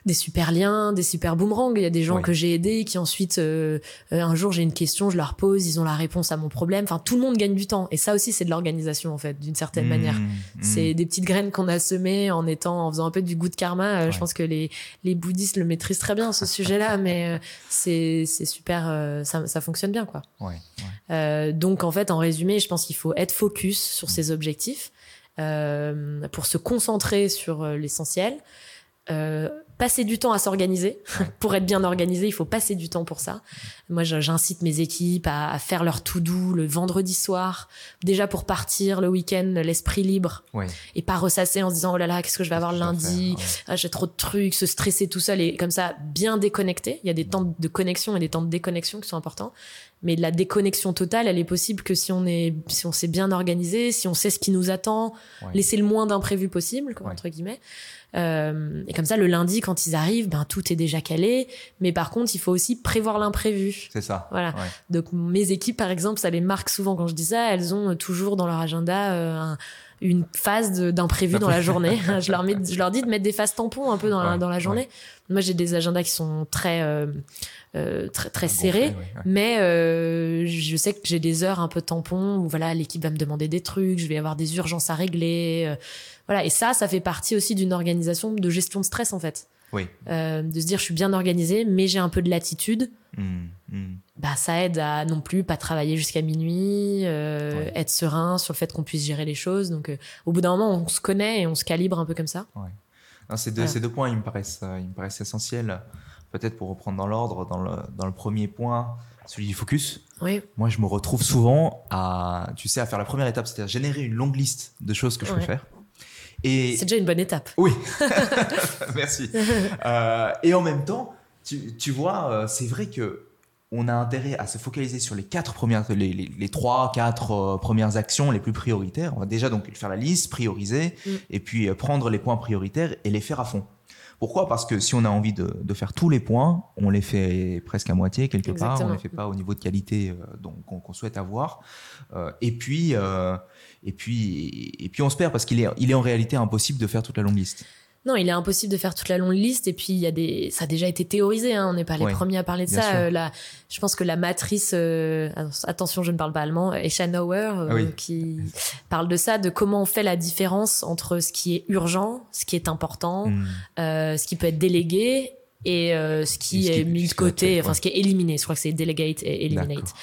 des super liens, des super boomerangs. Il y a des gens que j'ai aidés qui ensuite, euh, euh, un jour j'ai une question, je leur pose, ils ont la réponse à mon problème. Enfin, tout le monde gagne du temps. Et ça aussi, c'est de l'organisation en fait, d'une certaine mmh, manière. Mmh. C'est des petites graines qu'on a semées en étant, en faisant un peu du goût de karma. Euh, je pense que les les bouddhistes le maîtrisent très bien ce sujet-là, mais c'est c'est super, ça ça fonctionne bien quoi. donc en fait, en résumé, je pense qu'il faut être focus sur ses objectifs. pour se concentrer sur l'essentiel, euh, passer du temps à s'organiser. pour être bien organisé, il faut passer du temps pour ça. Moi, j'incite mes équipes à, faire leur tout doux le vendredi soir, déjà pour partir le week-end, l'esprit libre, et pas ressasser en se disant oh là là, qu'est-ce que je vais avoir lundi, ah, j'ai trop de trucs, se stresser tout seul et comme ça bien déconnecté. Il y a des temps de connexion et des temps de déconnexion qui sont importants. Mais la déconnexion totale, elle est possible que si on est, si on s'est bien organisé, si on sait ce qui nous attend, laisser le moins d'imprévus possible, entre guillemets. Euh, et comme ça, le lundi, quand ils arrivent, ben tout est déjà calé. Mais par contre, il faut aussi prévoir l'imprévu. C'est ça. Voilà. Donc mes équipes, par exemple, ça les marque souvent quand je dis ça. Elles ont toujours dans leur agenda euh, une phase d'imprévu dans la journée. je leur mets, je leur dis de mettre des phases tampons un peu dans, la, dans la journée. Moi, j'ai des agendas qui sont très euh, euh très très serrés, mais euh, je sais que j'ai des heures un peu tampons où voilà l'équipe va me demander des trucs, je vais avoir des urgences à régler. Euh, voilà, et ça, ça fait partie aussi d'une organisation de gestion de stress en fait. Oui. Euh, de se dire je suis bien organisé, mais j'ai un peu de latitude. Mmh, mmh. Bah ça aide à non plus pas travailler jusqu'à minuit, euh, être serein sur le fait qu'on puisse gérer les choses. Donc euh, au bout d'un moment, on se connaît et on se calibre un peu comme ça. Ouais. ces, deux, ces deux points, ils me paraissent, ils me paraissent essentiels. Peut-être pour reprendre dans l'ordre, dans le, dans le premier point, celui du focus. Oui. Moi, je me retrouve souvent à, tu sais, à faire la première étape, c'est-à-dire générer une longue liste de choses que je peux faire c'est déjà une bonne étape. Oui, merci. Euh, et en même temps, tu, vois, euh, c'est vrai que on a intérêt à se focaliser sur les quatre premières, les, les, trois, quatre euh, premières actions les plus prioritaires. On va déjà donc faire la liste, prioriser, mm. et puis prendre les points prioritaires et les faire à fond. Pourquoi? Parce que si on a envie de, faire tous les points, on les fait presque à moitié quelque part, on ne les fait pas au niveau de qualité qu'on souhaite avoir. et puis, et puis, et puis on se perd parce qu'il est, il est en réalité impossible de faire toute la longue liste. Non, il est impossible de faire toute la longue liste. Et puis, il y a des, ça a déjà été théorisé. Hein, on n'est pas les premiers à parler de ça. Euh, je pense que la matrice, euh, attention, je ne parle pas allemand, Eschanauer, euh, ah qui parle de ça, de comment on fait la différence entre ce qui est urgent, ce qui est important, hmm. ce qui peut être délégué et ce qui, est mis de côté, enfin, ce qui est éliminé. Je crois que c'est delegate et eliminate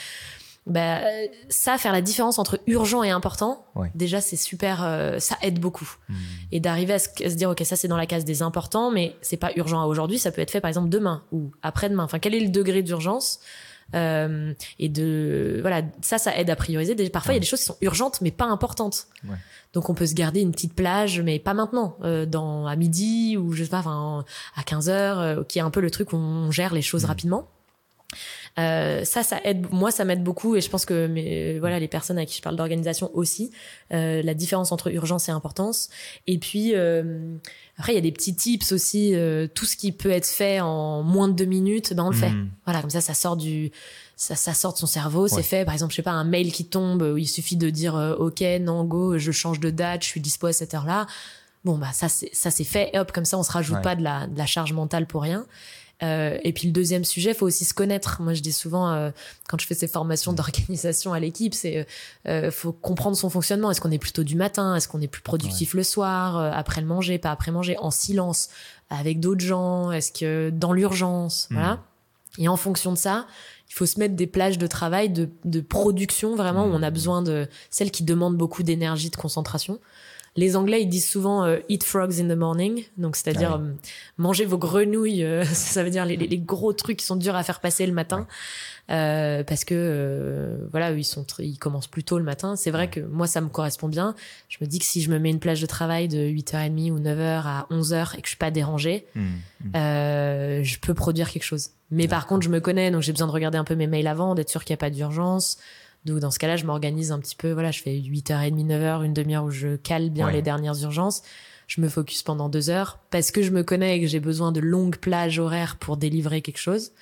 bah, ça, faire la différence entre urgent et important, déjà, c'est super, euh, ça aide beaucoup. Hmm. Et d'arriver à, se dire, OK, ça, c'est dans la case des importants, mais c'est pas urgent à aujourd'hui, ça peut être fait, par exemple, demain ou après-demain. Enfin, quel est le degré d'urgence Euh, et de voilà, ça, ça aide à prioriser. Parfois, il y a des choses qui sont urgentes mais pas importantes. Donc on peut se garder une petite plage, mais pas maintenant, euh, dans à midi ou je sais pas, enfin à 15 heures, euh, qui est un peu le truc où on gère les choses mmh. rapidement. Euh, ça, ça aide. Moi, ça m'aide beaucoup, et je pense que mais, voilà, les personnes à qui je parle d'organisation aussi, euh, la différence entre urgence et importance. Et puis euh, après, il y a des petits tips aussi. Euh, tout ce qui peut être fait en moins de deux minutes, ben on le fait. Mmh. Voilà, comme ça, ça sort du ça, ça sort de son cerveau, c'est fait. Par exemple, je sais pas, un mail qui tombe, où il suffit de dire euh, OK, non, go, je change de date, je suis dispo à cette heure-là. Bon, bah ça c'est ça c'est fait. Et hop, comme ça, on se rajoute pas de la, de la charge mentale pour rien. Euh, et puis le deuxième sujet, faut aussi se connaître. Moi, je dis souvent euh, quand je fais ces formations d'organisation à l'équipe, c'est euh, faut comprendre son fonctionnement. Est-ce qu'on est plutôt du matin? Est-ce qu'on est plus productif le soir, euh, après le manger, pas après manger, en silence, avec d'autres gens? Est-ce que dans l'urgence, mm. voilà. Et en fonction de ça, il faut se mettre des plages de travail, de, de production vraiment où on a mm. besoin de celles qui demandent beaucoup d'énergie, de concentration. Les Anglais, ils disent souvent euh, eat frogs in the morning, donc c'est-à-dire ah euh, manger vos grenouilles, euh, ça veut dire les, les, gros trucs qui sont durs à faire passer le matin. Euh, parce que euh, voilà ils sont ils commencent plus tôt le matin. C'est vrai que moi ça me correspond bien. Je me dis que si je me mets une plage de travail de 8h30 ou 9h à 11h et que je suis pas dérangée mmh, mmh. Euh, je peux produire quelque chose. Mais par contre je me connais donc j'ai besoin de regarder un peu mes mails avant d'être sûr qu'il n'y a pas d'urgence donc dans ce cas-là, je m'organise un petit peu. Voilà, je fais 8h30, 9h, une demi-heure où je cale bien les dernières urgences. Je me focus pendant deux heures parce que je me connais et que j'ai besoin de longues plages horaires pour délivrer quelque chose.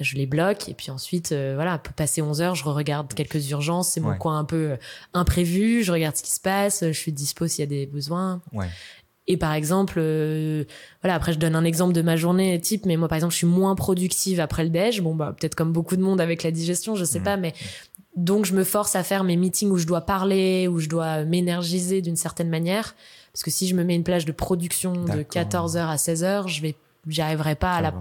Je les bloque et puis ensuite, euh, voilà, peut passer 11 heures, je regarde quelques urgences, c'est mon coin un peu euh, imprévu, je regarde ce qui se passe, je suis dispo s'il y a des besoins. Et par exemple, euh, voilà, après je donne un exemple de ma journée type, mais moi par exemple, je suis moins productive après le déj. Bon bah peut-être comme beaucoup de monde avec la digestion, je sais mmh. pas, mais donc, je me force à faire mes meetings où je dois parler, où je dois m'énergiser d'une certaine manière. Parce que si je me mets une plage de production de 14h à 16h, je vais, j'y arriverai pas à la,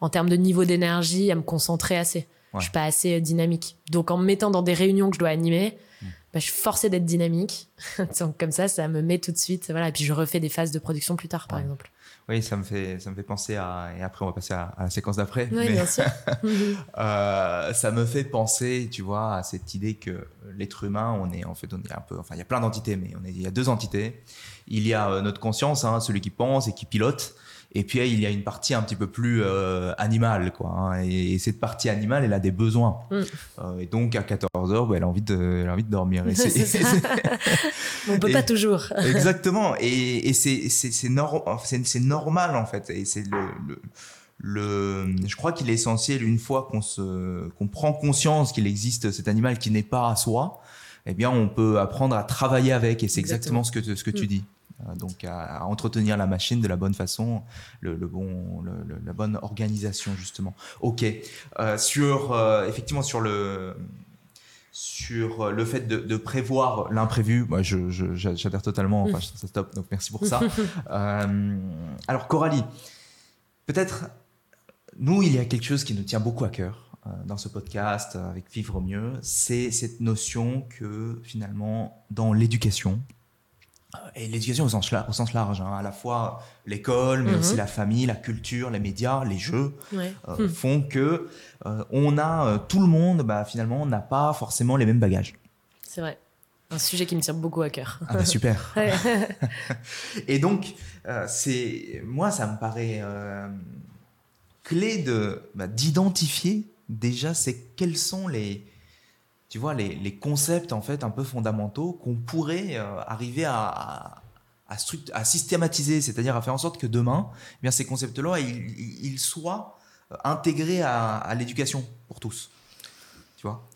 en termes de niveau d'énergie, à me concentrer assez. Je suis pas assez dynamique. Donc, en me mettant dans des réunions que je dois animer, hmm. bah, je suis forcée d'être dynamique. Donc, comme ça, ça me met tout de suite, voilà. Et puis, je refais des phases de production plus tard, par exemple. Oui, ça me fait, ça me fait penser à, et après on va passer à, la séquence d'après. Oui, bien sûr. euh, ça me fait penser, tu vois, à cette idée que l'être humain, on est en fait, on est un peu, enfin, il y a plein d'entités, mais on est, il y a deux entités. Il y a euh, notre conscience, hein, celui qui pense et qui pilote, et puis il y a une partie un petit peu plus euh, animale, quoi. Hein, et, cette partie animale, elle a des besoins. Mm. Euh, et donc à 14 heures, bah, elle a envie de, elle a envie de dormir. Et c'est, On peut pas toujours. exactement. Et, et c'est c'est normal en fait. Et c'est le, le, le je crois qu'il est essentiel une fois qu'on se qu'on prend conscience qu'il existe cet animal qui n'est pas à soi. Eh bien, on peut apprendre à travailler avec, et c'est exactement, ce que ce que tu mm. dis. Euh, donc à, entretenir la machine de la bonne façon, le, bon, la bonne organisation justement. Ok, euh, sur euh, effectivement sur le sur le fait de, prévoir l'imprévu, moi je, j'adhère totalement, enfin ça top, donc merci pour ça. alors Coralie, peut-être nous il y a quelque chose qui nous tient beaucoup à cœur dans ce podcast avec Vivre mieux, c'est cette notion que finalement dans l'éducation, et l'éducation au sens, au sens large, hein, à la fois l'école, mais aussi mhm. la famille, la culture, les médias, les jeux, euh, font que euh, on a euh, tout le monde, bah, finalement, n'a pas forcément les mêmes bagages. C'est vrai. Un sujet qui me tient beaucoup à cœur. Ah bah, super. et donc, c'est moi, ça me paraît clé de bah, d'identifier déjà c'est quels sont les tu vois, les, concepts en fait un peu fondamentaux qu'on pourrait euh, arriver à, à, systématiser, c'est-à-dire à faire en sorte que demain, eh bien ces concepts-là, ils, soient euh, intégrés à, l'éducation pour tous. Tu vois?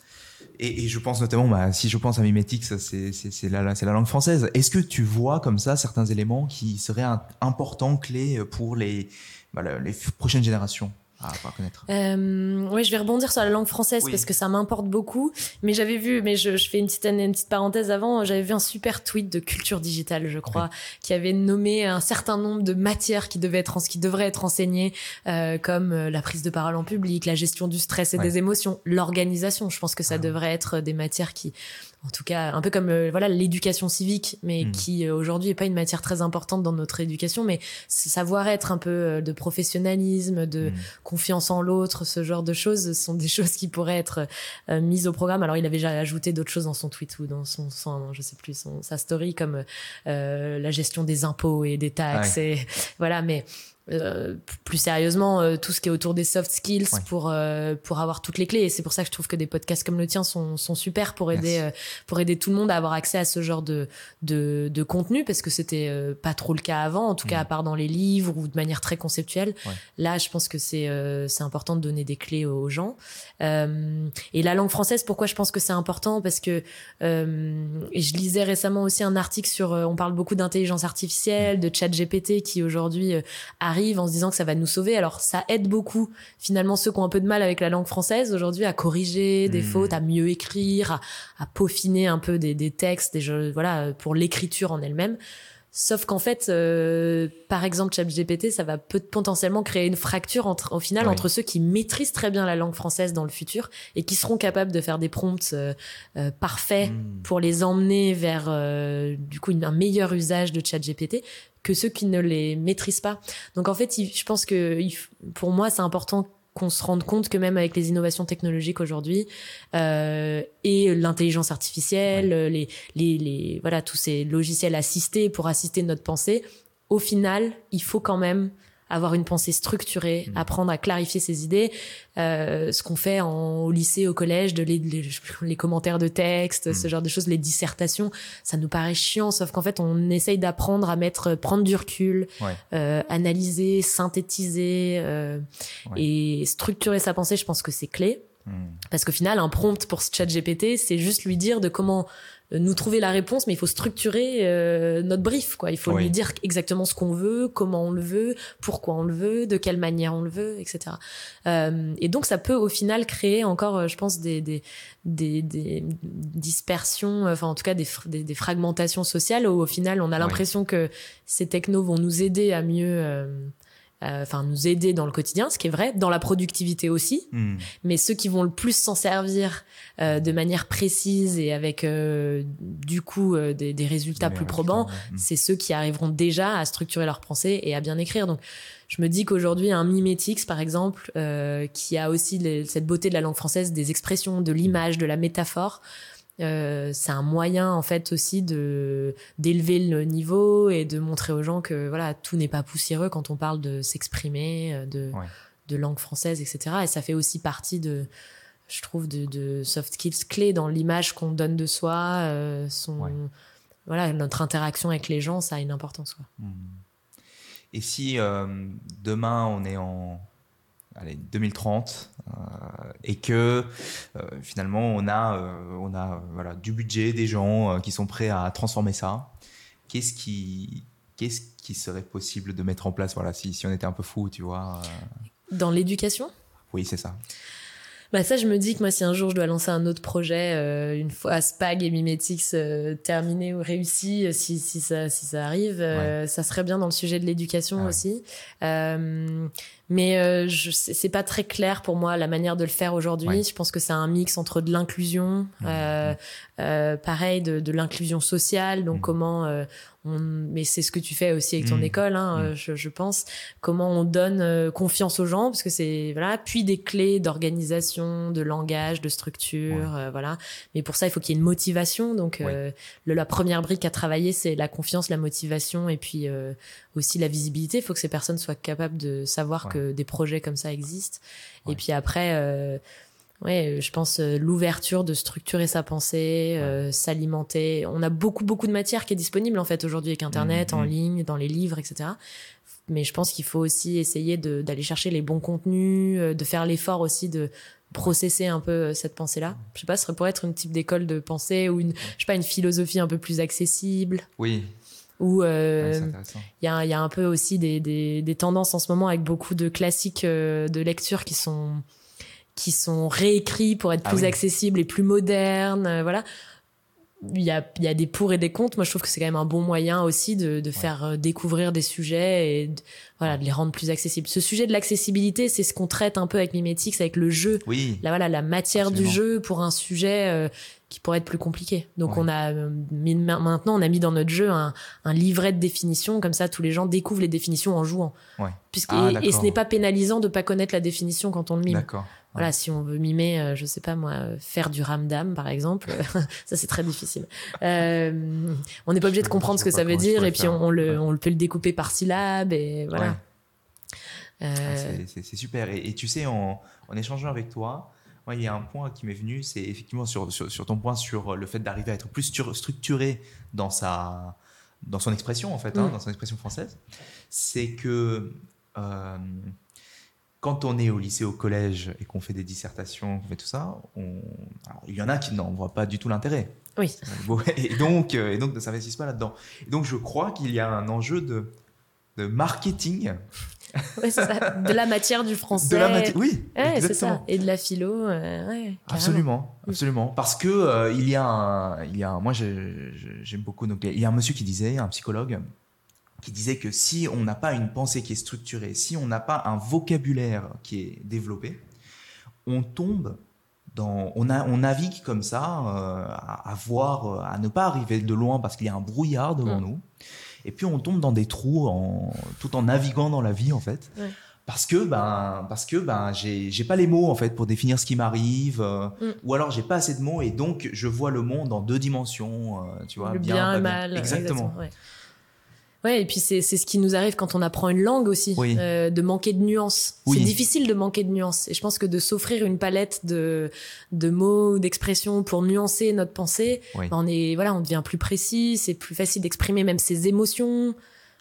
Et, je pense notamment, bah, si je pense à mimétique, c'est la, la langue française. Est-ce que tu vois comme ça certains éléments qui seraient importants, clés pour les, bah, les prochaines générations? À, connaître euh, Oui, je vais rebondir sur la langue française parce que ça m'importe beaucoup. Mais j'avais vu, mais je, je, fais une petite, une petite parenthèse avant, j'avais vu un super tweet de Culture Digitale, je crois, qui avait nommé un certain nombre de matières qui devaient être, qui devraient être enseignées, euh, comme euh, la prise de parole en public, la gestion du stress et des émotions, l'organisation. Je pense que ça ah. devrait être des matières qui en tout cas un peu comme euh, voilà l'éducation civique mais hmm. qui euh, aujourd'hui est pas une matière très importante dans notre éducation mais savoir être un peu euh, de professionnalisme de hmm. confiance en l'autre, ce genre de choses sont des choses qui pourraient être mises au programme. Alors il avait déjà ajouté d'autres choses dans son tweet ou dans son, son je sais plus, son, sa story comme la gestion des impôts et des taxes et voilà. Mais euh, plus sérieusement euh, tout ce qui est autour des soft skills pour euh, pour avoir toutes les clés. Et c'est pour ça que je trouve que des podcasts comme le tien sont, sont super pour aider pour aider tout le monde à avoir accès à ce genre de de, de contenu parce que c'était pas trop le cas avant en tout cas mm. à part dans les livres ou de manière très conceptuelle. Là je pense que c'est c'est important de donner des clés aux gens. Et la langue française pourquoi je pense que c'est important? Parce que je lisais récemment aussi un article sur on parle beaucoup d'intelligence artificielle mm. de chat GPT qui aujourd'hui arrive en se disant que ça va nous sauver. Alors ça aide beaucoup finalement ceux qui ont un peu de mal avec la langue française aujourd'hui à corriger des hmm. fautes, à mieux écrire, à, peaufiner un peu des, des textes, des jeux, voilà pour l'écriture en elle-même. Sauf qu'en fait, euh, par exemple, ChatGPT, ça va peut potentiellement créer une fracture entre, au final entre ceux qui maîtrisent très bien la langue française dans le futur et qui seront capables de faire des prompts euh, euh, parfaits hmm. pour les emmener vers du coup un meilleur usage de ChatGPT que ceux qui ne les maîtrisent pas. Donc en fait, je pense que pour moi, c'est important qu'on se rende compte que même avec les innovations technologiques aujourd'hui euh, et l'intelligence artificielle, les, les, les, voilà, tous ces logiciels assistés pour assister notre pensée, au final, il faut quand même avoir une pensée structurée, mmh. apprendre à clarifier ses idées. Euh, ce qu'on fait en, au lycée, au collège, de les, les, commentaires de texte, ce mmh. genre de choses, les dissertations, ça nous paraît chiant, sauf qu'en fait, on essaye d'apprendre à mettre, prendre du recul, euh, analyser, synthétiser euh, et structurer sa pensée. Je pense que c'est clé. Mmh. Parce qu'au final, un prompt pour ce chat GPT, c'est juste lui dire de comment nous trouver la réponse, mais il faut structurer euh, notre brief, quoi. Il faut lui dire exactement ce qu'on veut, comment on le veut, pourquoi on le veut, de quelle manière on le veut, etc. Euh, et donc, ça peut au final créer encore, euh, je pense, des, des, des, des dispersions, enfin en tout cas des, des, fragmentations sociales où au final, on a l'impression que ces technos vont nous aider à mieux euh, enfin nous aider dans le quotidien, ce qui est vrai, dans la productivité aussi. Hmm. Mais ceux qui vont le plus s'en servir euh, de manière précise et avec euh, du coup des, des, résultats plus probants, hmm. c'est ceux qui arriveront déjà à structurer leur pensée et à bien écrire. Donc je me dis qu'aujourd'hui un mimétix par exemple, qui a aussi cette beauté de la langue française, des expressions, de l'image, de la métaphore. Euh, c'est un moyen en fait aussi de d'élever le niveau et de montrer aux gens que voilà tout n'est pas poussiéreux quand on parle de s'exprimer euh, de de langue française etc et ça fait aussi partie de je trouve de, de soft skills clés dans l'image qu'on donne de soi euh, son voilà notre interaction avec les gens ça a une importance quoi. Mmh. et si demain on est en allez, 2030 euh, et que euh, finalement on a, euh, on a voilà, du budget, des gens qui sont prêts à transformer ça. Qu'est-ce qui, qu'est-ce qui serait possible de mettre en place voilà, si, si on était un peu fou, tu vois Dans l'éducation? Oui, c'est ça. Bah ça, je me dis que moi, si un jour je dois lancer un autre projet, une fois Spag et Mimetix terminé ou réussi, si, si, ça, si ça arrive, ça serait bien dans le sujet de l'éducation ah aussi. Mais euh, c'est pas très clair pour moi la manière de le faire aujourd'hui. Je pense que c'est un mix entre de l'inclusion, euh, euh, pareil, de, de l'inclusion sociale. Donc mmh. comment euh, on, mais c'est ce que tu fais aussi avec ton mmh. école, hein, mmh. je, je, pense. Comment on donne euh, confiance aux gens, parce que c'est voilà, puis des clés d'organisation, de langage, de structure, euh, voilà. Mais pour ça, il faut qu'il y ait une motivation. Donc le, la première brique à travailler, c'est la confiance, la motivation, et puis aussi la visibilité. Il faut que ces personnes soient capables de savoir que des projets comme ça existent. Et puis après, euh, ouais, je pense euh, l'ouverture de structurer sa pensée, euh, s'alimenter. On a beaucoup beaucoup de matière qui est disponible en fait aujourd'hui avec Internet, en mmh, mmh. ligne, dans les livres, etc. Mais je pense qu'il faut aussi essayer d'aller chercher les bons contenus, de faire l'effort aussi de processer un peu cette pensée-là. Je sais pas, ce pourrait être une type d'école de pensée ou une, je sais pas, une philosophie un peu plus accessible. Oui, où euh, il y, a, y, a, un peu aussi des, des, des, tendances en ce moment avec beaucoup de classiques euh, de lecture qui sont qui sont réécrits pour être ah plus accessibles et plus modernes euh, voilà. Il y a, y a des pour et des contre. Moi je trouve que c'est quand même un bon moyen aussi de, de faire découvrir des sujets et voilà de les rendre plus accessibles. Ce sujet de l'accessibilité c'est ce qu'on traite un peu avec Mimetix avec le jeu. Oui. Là voilà la matière du jeu pour un sujet qui pourraient être plus compliquées. Donc on a mis, maintenant on a mis dans notre jeu un, livret de définition comme ça tous les gens découvrent les définitions en jouant. Puisque, ah, et, ce n'est pas pénalisant de pas connaître la définition quand on le mime. Voilà, si on veut mimer, euh, je sais pas moi, faire du ramdam par exemple, ça c'est très difficile. Euh, on n'est pas obligé de comprendre ce que ça veut dire et puis on, le, on peut le découper par syllabe et voilà. Ah, euh, c'est super. Et, tu sais, en, en, échangeant avec toi, moi, il y a un point qui m'est venu, c'est effectivement sur, sur, ton point sur le fait d'arriver à être plus structuré dans, sa, dans son expression, en fait, hein, mm. dans son expression française. C'est que quand on est au lycée, au collège et qu'on fait des dissertations, qu'on fait tout ça, on... il y en a qui n'en voient pas du tout l'intérêt. Oui. Et donc, euh, et donc ne s'investissent pas là-dedans. Et donc, je crois qu'il y a un enjeu de, de marketing. Ça. De la matière du français. De la matière, oui. Ouais, c'est ça. Et de la philo. Euh, ouais, absolument, absolument. Parce que euh, il y a un, il y a moi j'aime beaucoup. Donc, il y a un monsieur qui disait, un psychologue, qui disait que si on n'a pas une pensée qui est structurée, si on n'a pas un vocabulaire qui est développé, on tombe dans, on, a, on navigue comme ça, euh, à, voir, à ne pas arriver de loin parce qu'il y a un brouillard devant mm. nous. Et puis on tombe dans des trous en, tout en naviguant dans la vie en fait. Parce que ben parce que ben j'ai pas les mots en fait pour définir ce qui m'arrive euh, mm. ou alors j'ai pas assez de mots et donc je vois le monde en deux dimensions tu vois le bien, le mal exactement, Ouais, et puis c'est ce qui nous arrive quand on apprend une langue aussi, euh, de manquer de nuances. C'est difficile de manquer de nuances. Et je pense que de s'offrir une palette de, de mots, d'expressions pour nuancer notre pensée, on est voilà, on devient plus précis, c'est plus facile d'exprimer même ses émotions.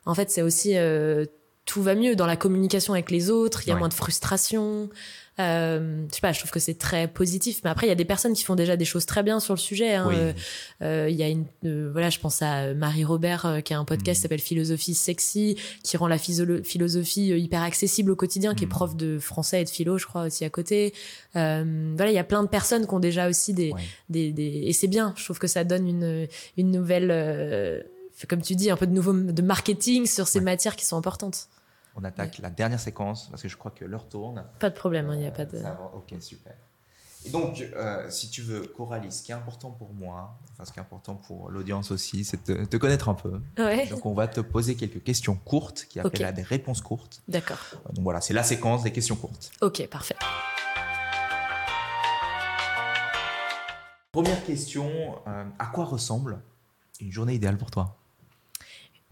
En fait, c'est aussi euh, tout va mieux dans la communication avec les autres. Il y a moins de frustration. Euh, je sais pas, je trouve que c'est très positif. Mais après, il y a des personnes qui font déjà des choses très bien sur le sujet. Hein. Euh, euh, il y a une, euh, voilà, je pense à Marie Robert qui a un podcast qui mm. s'appelle Philosophie sexy, qui rend la philosophie hyper accessible au quotidien, qui est mm. prof de français et de philo, je crois aussi à côté. voilà, il y a plein de personnes qui ont déjà aussi des, des, des, et c'est bien. Je trouve que ça donne une, une nouvelle, comme tu dis, un peu de nouveau de marketing sur ces matières qui sont importantes on attaque la dernière séquence parce que je crois que l'heure tourne. Pas de problème, il n'y a pas de. ok, super. Et donc, euh, si tu veux, Coralie, ce qui est important pour moi, enfin ce qui est important pour l'audience aussi, c'est de te connaître un peu. Donc, on va te poser quelques questions courtes qui appellent à des réponses courtes. D'accord. Euh, donc voilà, c'est la séquence des questions courtes. Ok, parfait. Première question, euh, à quoi ressemble une journée idéale pour toi?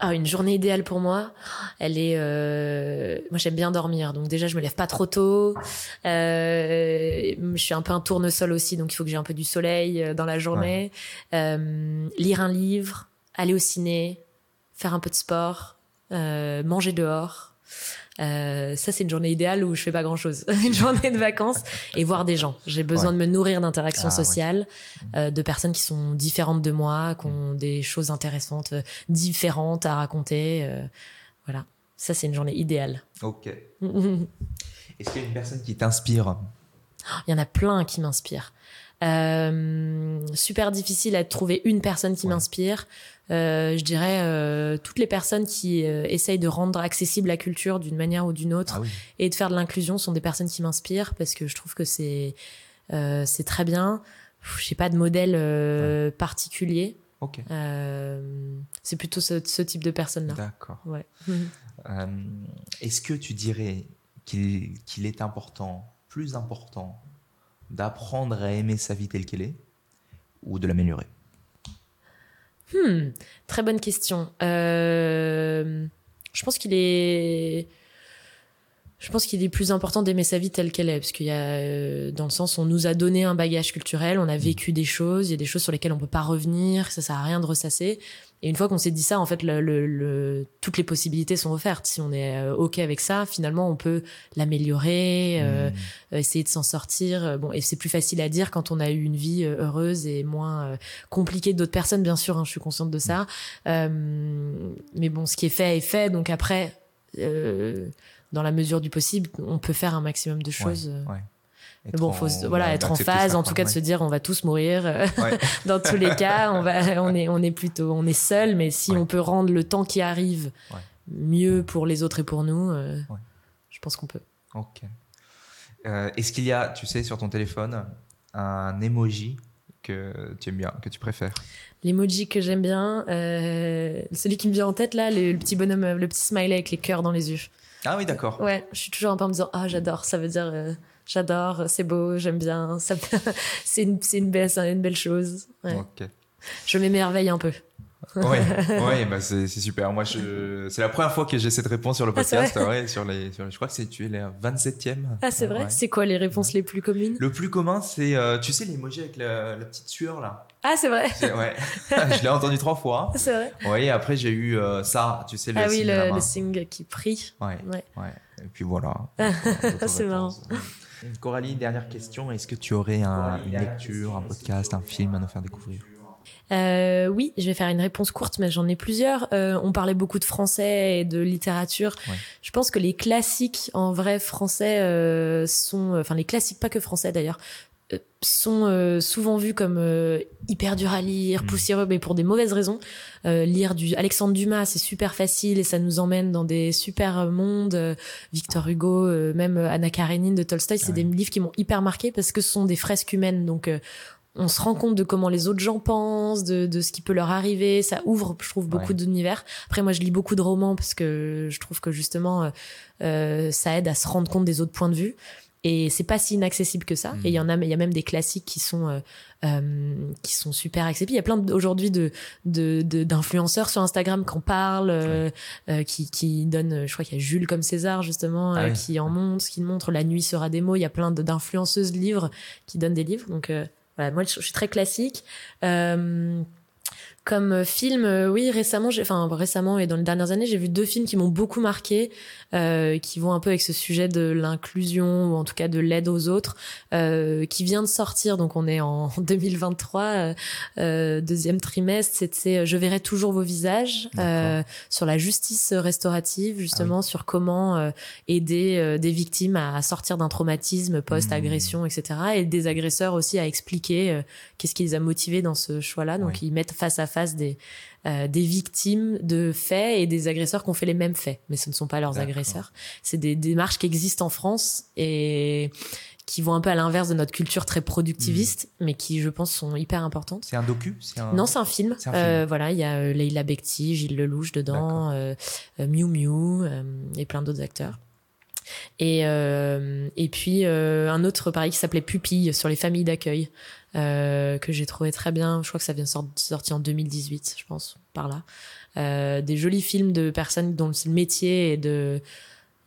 Ah, une journée idéale pour moi, elle est. Euh... Moi, j'aime bien dormir, donc déjà, je me lève pas trop tôt. Euh... Je suis un peu un tournesol aussi, donc il faut que j'ai un peu du soleil euh, dans la journée. Lire un livre, aller au ciné, faire un peu de sport, manger dehors. Euh, ça, c'est une journée idéale où je fais pas grand chose. une journée de vacances et voir des gens. J'ai besoin de me nourrir d'interactions ah, sociales, euh, de personnes qui sont différentes de moi, qui ont des choses intéressantes, euh, différentes à raconter. Voilà. Ça, c'est une journée idéale. Ok. Est-ce qu'il y a une personne qui t'inspire? Il y en a plein qui m'inspirent. Super difficile à trouver une personne qui m'inspire. Euh, je dirais euh, toutes les personnes qui euh, essayent de rendre accessible la culture d'une manière ou d'une autre ah et de faire de l'inclusion sont des personnes qui m'inspirent parce que je trouve que c'est c'est très bien. Je n'ai pas de modèle particulier. c'est plutôt ce, ce, type de personnes-là. D'accord. Ouais. Est-ce que tu dirais qu'il qu'il est important, plus important, d'apprendre à aimer sa vie telle qu'elle est ou de l'améliorer? Hmm, très bonne question. Euh, je pense qu'il est. Je pense qu'il est plus important d'aimer sa vie telle qu'elle est, parce qu'il y a, euh, dans le sens, on nous a donné un bagage culturel, on a vécu des choses, il y a des choses sur lesquelles on peut pas revenir, ça sert à rien de ressasser. Et une fois qu'on s'est dit ça, en fait, le, le, toutes les possibilités sont offertes. Si on est euh, ok avec ça, finalement, on peut l'améliorer, euh, mmh. essayer de s'en sortir. Bon, et c'est plus facile à dire quand on a eu une vie euh, heureuse et moins compliquée d'autres personnes, bien sûr. Hein, je suis consciente de ça. Mmh. mais bon, ce qui est fait est fait. Donc après, dans la mesure du possible, on peut faire un maximum de choses. Ouais, bon, faut voilà être en phase, en tout cas de se dire on va tous mourir. Euh, dans tous les cas, on va, on est, on est plutôt, on est seul, mais si on peut rendre le temps qui arrive mieux pour les autres et pour nous, euh, je pense qu'on peut. Ok. Euh, est-ce qu'il y a, tu sais, sur ton téléphone, un emoji que tu aimes bien, que tu préfères? L'emoji que j'aime bien, euh, celui qui me vient en tête là, le, petit bonhomme, euh, le petit smiley avec les cœurs dans les yeux. Ah oui, d'accord. Ouais, je suis toujours un peu en me disant ah j'adore, ça veut dire euh, j'adore, c'est beau, j'aime bien, c'est une, une, belle, une belle chose. Ouais. Je m'émerveille un peu. Oui, ouais, bah c'est super. Moi, c'est la première fois que j'ai cette réponse sur le ah, podcast. ouais, sur les, je crois que c'est tu es la 27e. Ah, c'est vrai C'est quoi les réponses les plus communes? Le plus commun, c'est, euh, tu sais, l'emoji avec la, petite sueur là. Ah, c'est vrai Ouais, je l'ai entendu trois fois. C'est vrai. Oui, après, j'ai eu euh, ça, tu sais, le Ah oui, le, le signe qui prie. Ouais, ouais. Et puis voilà. c'est marrant. Coralie, dernière question. Est-ce que tu aurais un, une lecture, un podcast, un film à nous faire découvrir? Euh, oui, je vais faire une réponse courte, mais j'en ai plusieurs. Euh, on parlait beaucoup de français et de littérature. Je pense que les classiques en vrai français euh, sont, enfin les classiques pas que français d'ailleurs, sont euh, souvent vus comme euh, hyper dur à lire, mmh. poussiéreux, mais pour des mauvaises raisons. lire du Alexandre Dumas, c'est super facile et ça nous emmène dans des super mondes. Victor Hugo, même Anna Karenine de Tolstoï, c'est des livres qui m'ont hyper marqué parce que ce sont des fresques humaines. Donc on se rend compte de comment les autres gens pensent, de, de ce qui peut leur arriver. Ça ouvre, je trouve, beaucoup d'univers. Après, moi, je lis beaucoup de romans parce que je trouve que justement, euh, euh ça aide à se rendre compte des autres points de vue. Et c'est pas si inaccessible que ça. Et il y en a, il y a même des classiques qui sont euh, euh qui sont super accessibles. Il y a plein aujourd'hui de d'influenceurs de, sur Instagram qui en parlent, euh, euh, qui qui donnent. Je crois qu'il y a Jules comme César justement ah qui en montre, qui montre La nuit sera des mots. Il y a plein d'influenceuses livres qui donnent des livres. Donc voilà, moi, je, suis très classique. Euh, comme film, euh, oui, récemment, enfin récemment et dans les dernières années, j'ai vu deux films qui m'ont beaucoup marqué, euh, qui vont un peu avec ce sujet de l'inclusion ou en tout cas de l'aide aux autres, euh, qui vient de sortir. Donc on est en 2023, euh, euh, deuxième trimestre. C'était Je verrai toujours vos visages sur la justice restaurative, justement ah sur comment aider des victimes à, sortir d'un traumatisme post-agression, mmh. etc. Et des agresseurs aussi à expliquer qu'est-ce qui les a motivés dans ce choix-là. Donc ils mettent face à face des, euh, des victimes de faits et des agresseurs qui ont fait les mêmes faits, mais ce ne sont pas leurs agresseurs. C'est des démarches qui existent en France et qui vont un peu à l'inverse de notre culture très productiviste, mmh. mais qui, je pense, sont hyper importantes. C'est un docu? Non, c'est un film. Euh, voilà, il y a euh, Leila Bekti, Gilles Lelouch dedans, euh, Miu Miu et plein d'autres acteurs. Et, et puis un autre, pareil, qui s'appelait Pupille, sur les familles d'accueil, euh, que j'ai trouvé très bien. Je crois que ça vient de sortir en 2018, je pense, par là. Euh, des jolis films de personnes dont le métier et de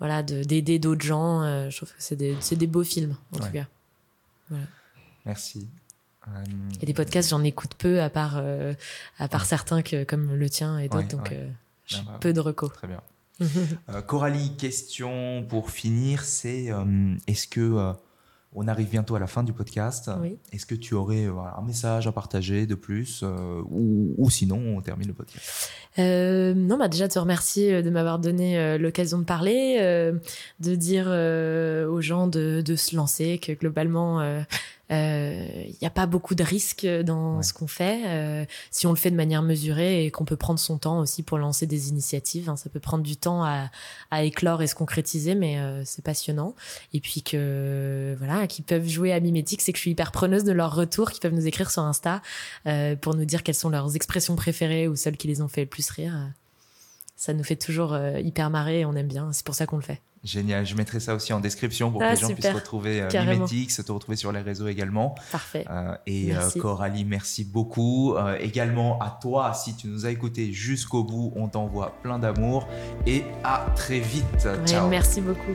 voilà d'aider d'autres gens. Euh, je trouve que c'est des, des beaux films en tout cas. Voilà. Merci. Et des podcasts, j'en écoute peu, à part, à part certains que, comme le tien et d'autres, donc j'ai bah, peu de recos. Très bien. Coralie, question pour finir, c'est est-ce que on arrive bientôt à la fin du podcast. Est-ce que tu aurais euh, un message à partager de plus euh, ou, sinon on termine le podcast? Euh, Non, bah déjà te remercier de m'avoir donné l'occasion de parler, de dire aux gens de, de, se lancer, que globalement il euh, n'y a pas beaucoup de risques dans ce qu'on fait. Euh, si on le fait de manière mesurée et qu'on peut prendre son temps aussi pour lancer des initiatives, hein, ça peut prendre du temps à, à éclore et se concrétiser, mais euh, c'est passionnant. Et puis que voilà, qui peuvent jouer à mimétique, c'est que je suis hyper preneuse de leur retour, qui peuvent nous écrire sur Insta pour nous dire quelles sont leurs expressions préférées ou celles qui les ont fait le plus rire. Ça nous fait toujours hyper marrer et on aime bien. C'est pour ça qu'on le fait. Génial, je mettrai ça aussi en description pour que ah, les gens puissent retrouver euh, Mimetix, te retrouver sur les réseaux également. Parfait. Euh, et euh, Coralie, merci beaucoup. Euh, également à toi, si tu nous as écoutés jusqu'au bout, on t'envoie plein d'amour et à très vite. Ciao. Merci beaucoup.